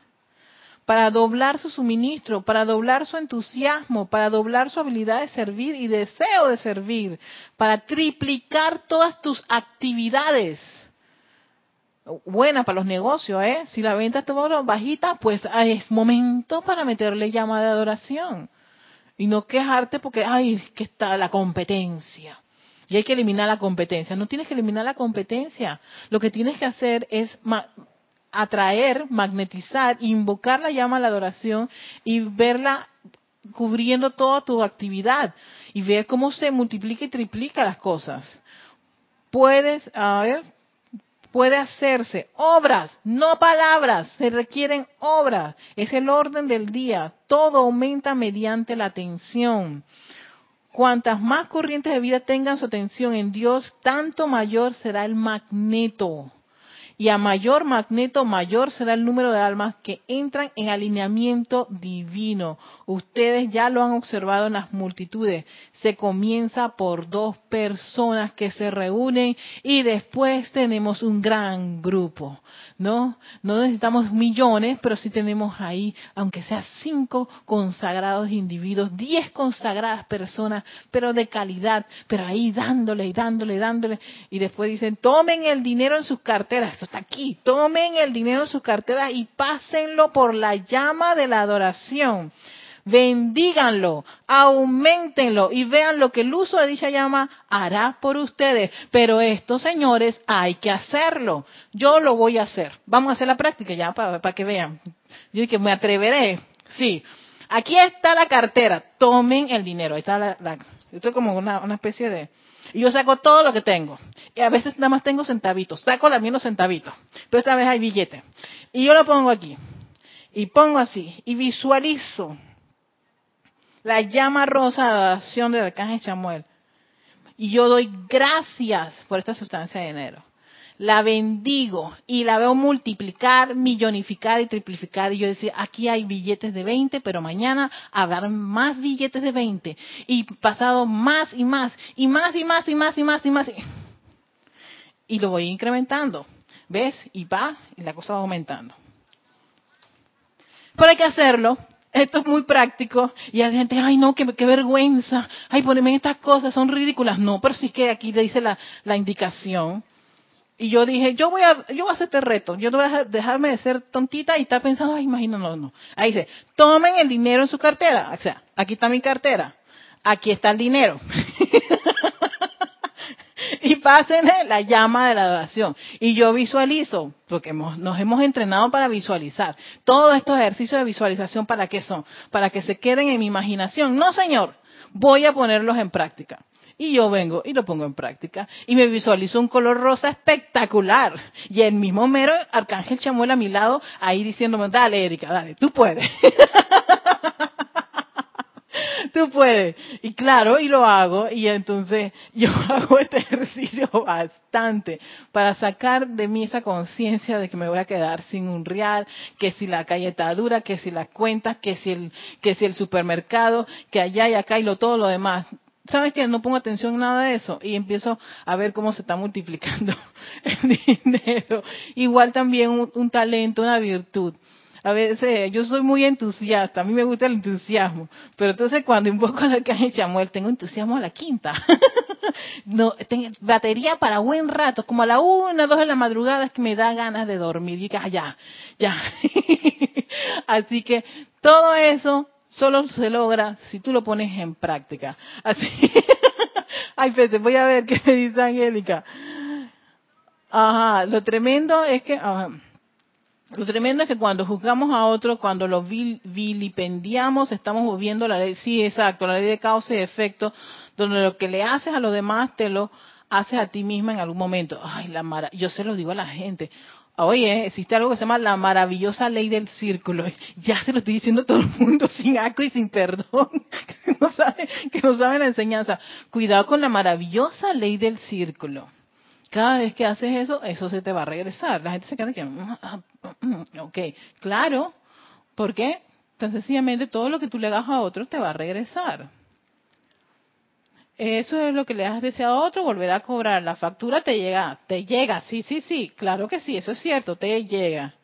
para doblar su suministro, para doblar su entusiasmo, para doblar su habilidad de servir y deseo de servir, para triplicar todas tus actividades. Buena para los negocios, ¿eh? Si la venta está bajita, pues es momento para meterle llama de adoración. Y no quejarte porque, ay, que está la competencia. Y hay que eliminar la competencia. No tienes que eliminar la competencia. Lo que tienes que hacer es atraer, magnetizar, invocar la llama a la adoración y verla cubriendo toda tu actividad y ver cómo se multiplica y triplica las cosas. Puedes, a ver, puede hacerse obras, no palabras, se requieren obras. Es el orden del día. Todo aumenta mediante la atención. Cuantas más corrientes de vida tengan su atención en Dios, tanto mayor será el magneto y a mayor magneto, mayor será el número de almas que entran en alineamiento divino. Ustedes ya lo han observado en las multitudes. Se comienza por dos personas que se reúnen y después tenemos un gran grupo. ¿No? No necesitamos millones, pero sí tenemos ahí, aunque sea cinco consagrados individuos, diez consagradas personas, pero de calidad, pero ahí dándole y dándole y dándole. Y después dicen, tomen el dinero en sus carteras aquí. Tomen el dinero en sus carteras y pásenlo por la llama de la adoración. Bendíganlo, aumentenlo y vean lo que el uso de dicha llama hará por ustedes. Pero esto, señores, hay que hacerlo. Yo lo voy a hacer. Vamos a hacer la práctica ya para, que vean. Yo que me atreveré. Sí. Aquí está la cartera. Tomen el dinero. Ahí está la, esto es como una especie de, y yo saco todo lo que tengo. Y a veces nada más tengo centavitos. Saco la los centavitos. Pero esta vez hay billete. Y yo lo pongo aquí. Y pongo así. Y visualizo la llama rosa de adoración del arcángel Samuel. Y yo doy gracias por esta sustancia de dinero la bendigo y la veo multiplicar, millonificar y triplificar. Y yo decía, aquí hay billetes de 20, pero mañana habrá más billetes de 20. Y pasado más y más, y más y más y más y más y más. Y lo voy incrementando. ¿Ves? Y va, y la cosa va aumentando. Pero hay que hacerlo. Esto es muy práctico. Y hay gente, ay no, qué, vergüenza. Ay, poneme estas cosas, son ridículas. No, pero sí que aquí dice la, la indicación. Y yo dije, yo voy a, yo voy a hacer este reto, yo no voy a dejarme de ser tontita y estar pensando, ay, imagino, no, no. Ahí dice, tomen el dinero en su cartera. O sea, aquí está mi cartera, aquí está el dinero. [LAUGHS] [LAUGHS] y pasen la llama de la adoración. Y yo visualizo, porque nos hemos entrenado para visualizar. Todos estos ejercicios de visualización, ¿para qué son? Para que se queden en mi imaginación. No, señor, voy a ponerlos en práctica. Y yo vengo y lo pongo en práctica. Y me visualizo un color rosa espectacular. Y el mismo mero Arcángel Chamuel a mi lado, ahí diciéndome, dale Erika, dale, tú puedes. [LAUGHS] tú puedes. Y claro, y lo hago. Y entonces yo [LAUGHS] hago este ejercicio bastante para sacar de mí esa conciencia de que me voy a quedar sin un real, que si la calle está dura, que si las cuentas, que si el, que si el supermercado, que allá y acá y lo todo lo demás. ¿sabes qué? No pongo atención en nada de eso y empiezo a ver cómo se está multiplicando [LAUGHS] el dinero. Igual también un, talento, una virtud. A veces yo soy muy entusiasta, a mí me gusta el entusiasmo, pero entonces cuando invoco a la calle Chamuel tengo entusiasmo a la quinta. [LAUGHS] no, tengo batería para buen rato, como a la una, dos de la madrugada es que me da ganas de dormir y ya, ya, ya. [LAUGHS] Así que todo eso solo se logra si tú lo pones en práctica. Así. [LAUGHS] Ay, Pete, voy a ver qué me dice Angélica. Ajá, lo tremendo es que, lo tremendo es que cuando juzgamos a otro, cuando lo vilipendiamos, estamos moviendo la ley, sí, exacto, la ley de causa y efecto, donde lo que le haces a los demás te lo haces a ti misma en algún momento. Ay, la mara, yo se lo digo a la gente. Oye, existe algo que se llama la maravillosa ley del círculo. Ya se lo estoy diciendo a todo el mundo [LAUGHS] sin asco y sin perdón, [LAUGHS] que no sabe, que no sabe la enseñanza. Cuidado con la maravillosa ley del círculo. Cada vez que haces eso, eso se te va a regresar. La gente se queda que, mm, ah, ok, claro. ¿Por qué? Tan sencillamente todo lo que tú le hagas a otro te va a regresar eso es lo que le has deseado a otro, volverá a cobrar. La factura te llega, te llega, sí, sí, sí, claro que sí, eso es cierto, te llega.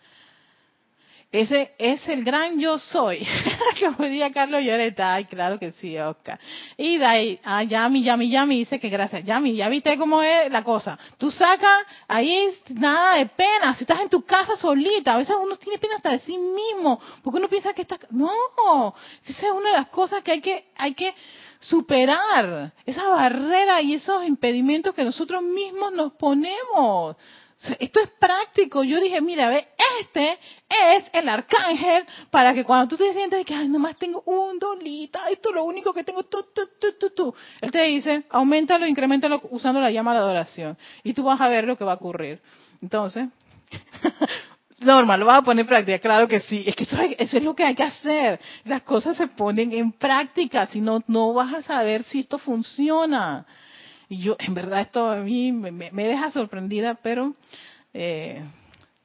Ese es el gran yo soy. [LAUGHS] Como diría Carlos Lloreta. Ay, claro que sí, Oscar. Y de ahí, ah, Yami, Yami, Yami dice que gracias. Yami, ya viste cómo es la cosa. Tú sacas ahí nada de pena. Si estás en tu casa solita, a veces uno tiene pena hasta de sí mismo. Porque uno piensa que está... No, esa es una de las cosas que hay que, hay que superar esa barrera y esos impedimentos que nosotros mismos nos ponemos. Esto es práctico. Yo dije, mira, ve, este es el arcángel para que cuando tú te sientes que, ay, nomás tengo un dolita, esto es lo único que tengo, tú, tú, tú, tú, Él te dice, aumentalo, incrementalo usando la llama de adoración. Y tú vas a ver lo que va a ocurrir. Entonces, [LAUGHS] Norma, ¿lo vas a poner en práctica? Claro que sí. Es que eso, es lo que hay que hacer. Las cosas se ponen en práctica. Si no, no vas a saber si esto funciona. Y yo, en verdad, esto a mí me, deja sorprendida, pero eh,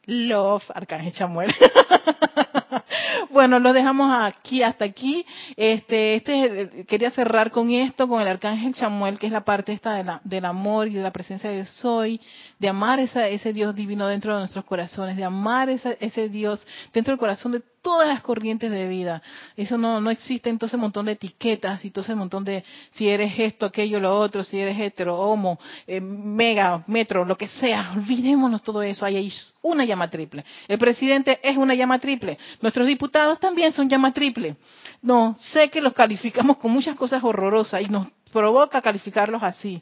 Love, Arcángel Chamuel. [LAUGHS] [LAUGHS] bueno, lo dejamos aquí, hasta aquí. Este, este, quería cerrar con esto, con el Arcángel Chamuel, que es la parte esta de la, del amor y de la presencia de Soy, de amar esa, ese Dios divino dentro de nuestros corazones, de amar esa, ese Dios dentro del corazón de todas las corrientes de vida. Eso no, no existe entonces un montón de etiquetas y entonces un montón de si eres esto, aquello, lo otro, si eres hetero, homo, eh, mega, metro, lo que sea. [LAUGHS] Olvidémonos todo eso. Hay una llama triple. El presidente es una llama triple. Nuestros diputados también son llama triple. No, sé que los calificamos con muchas cosas horrorosas y nos provoca calificarlos así,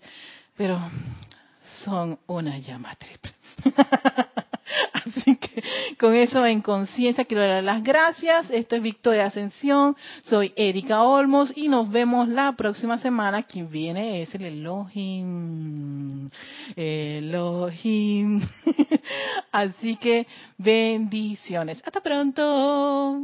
pero son una llama triple. [LAUGHS] con eso en conciencia quiero dar las gracias. Esto es Victoria Ascensión. Soy Erika Olmos y nos vemos la próxima semana. Quien viene es el Elohim. Elohim. [LAUGHS] Así que bendiciones. Hasta pronto.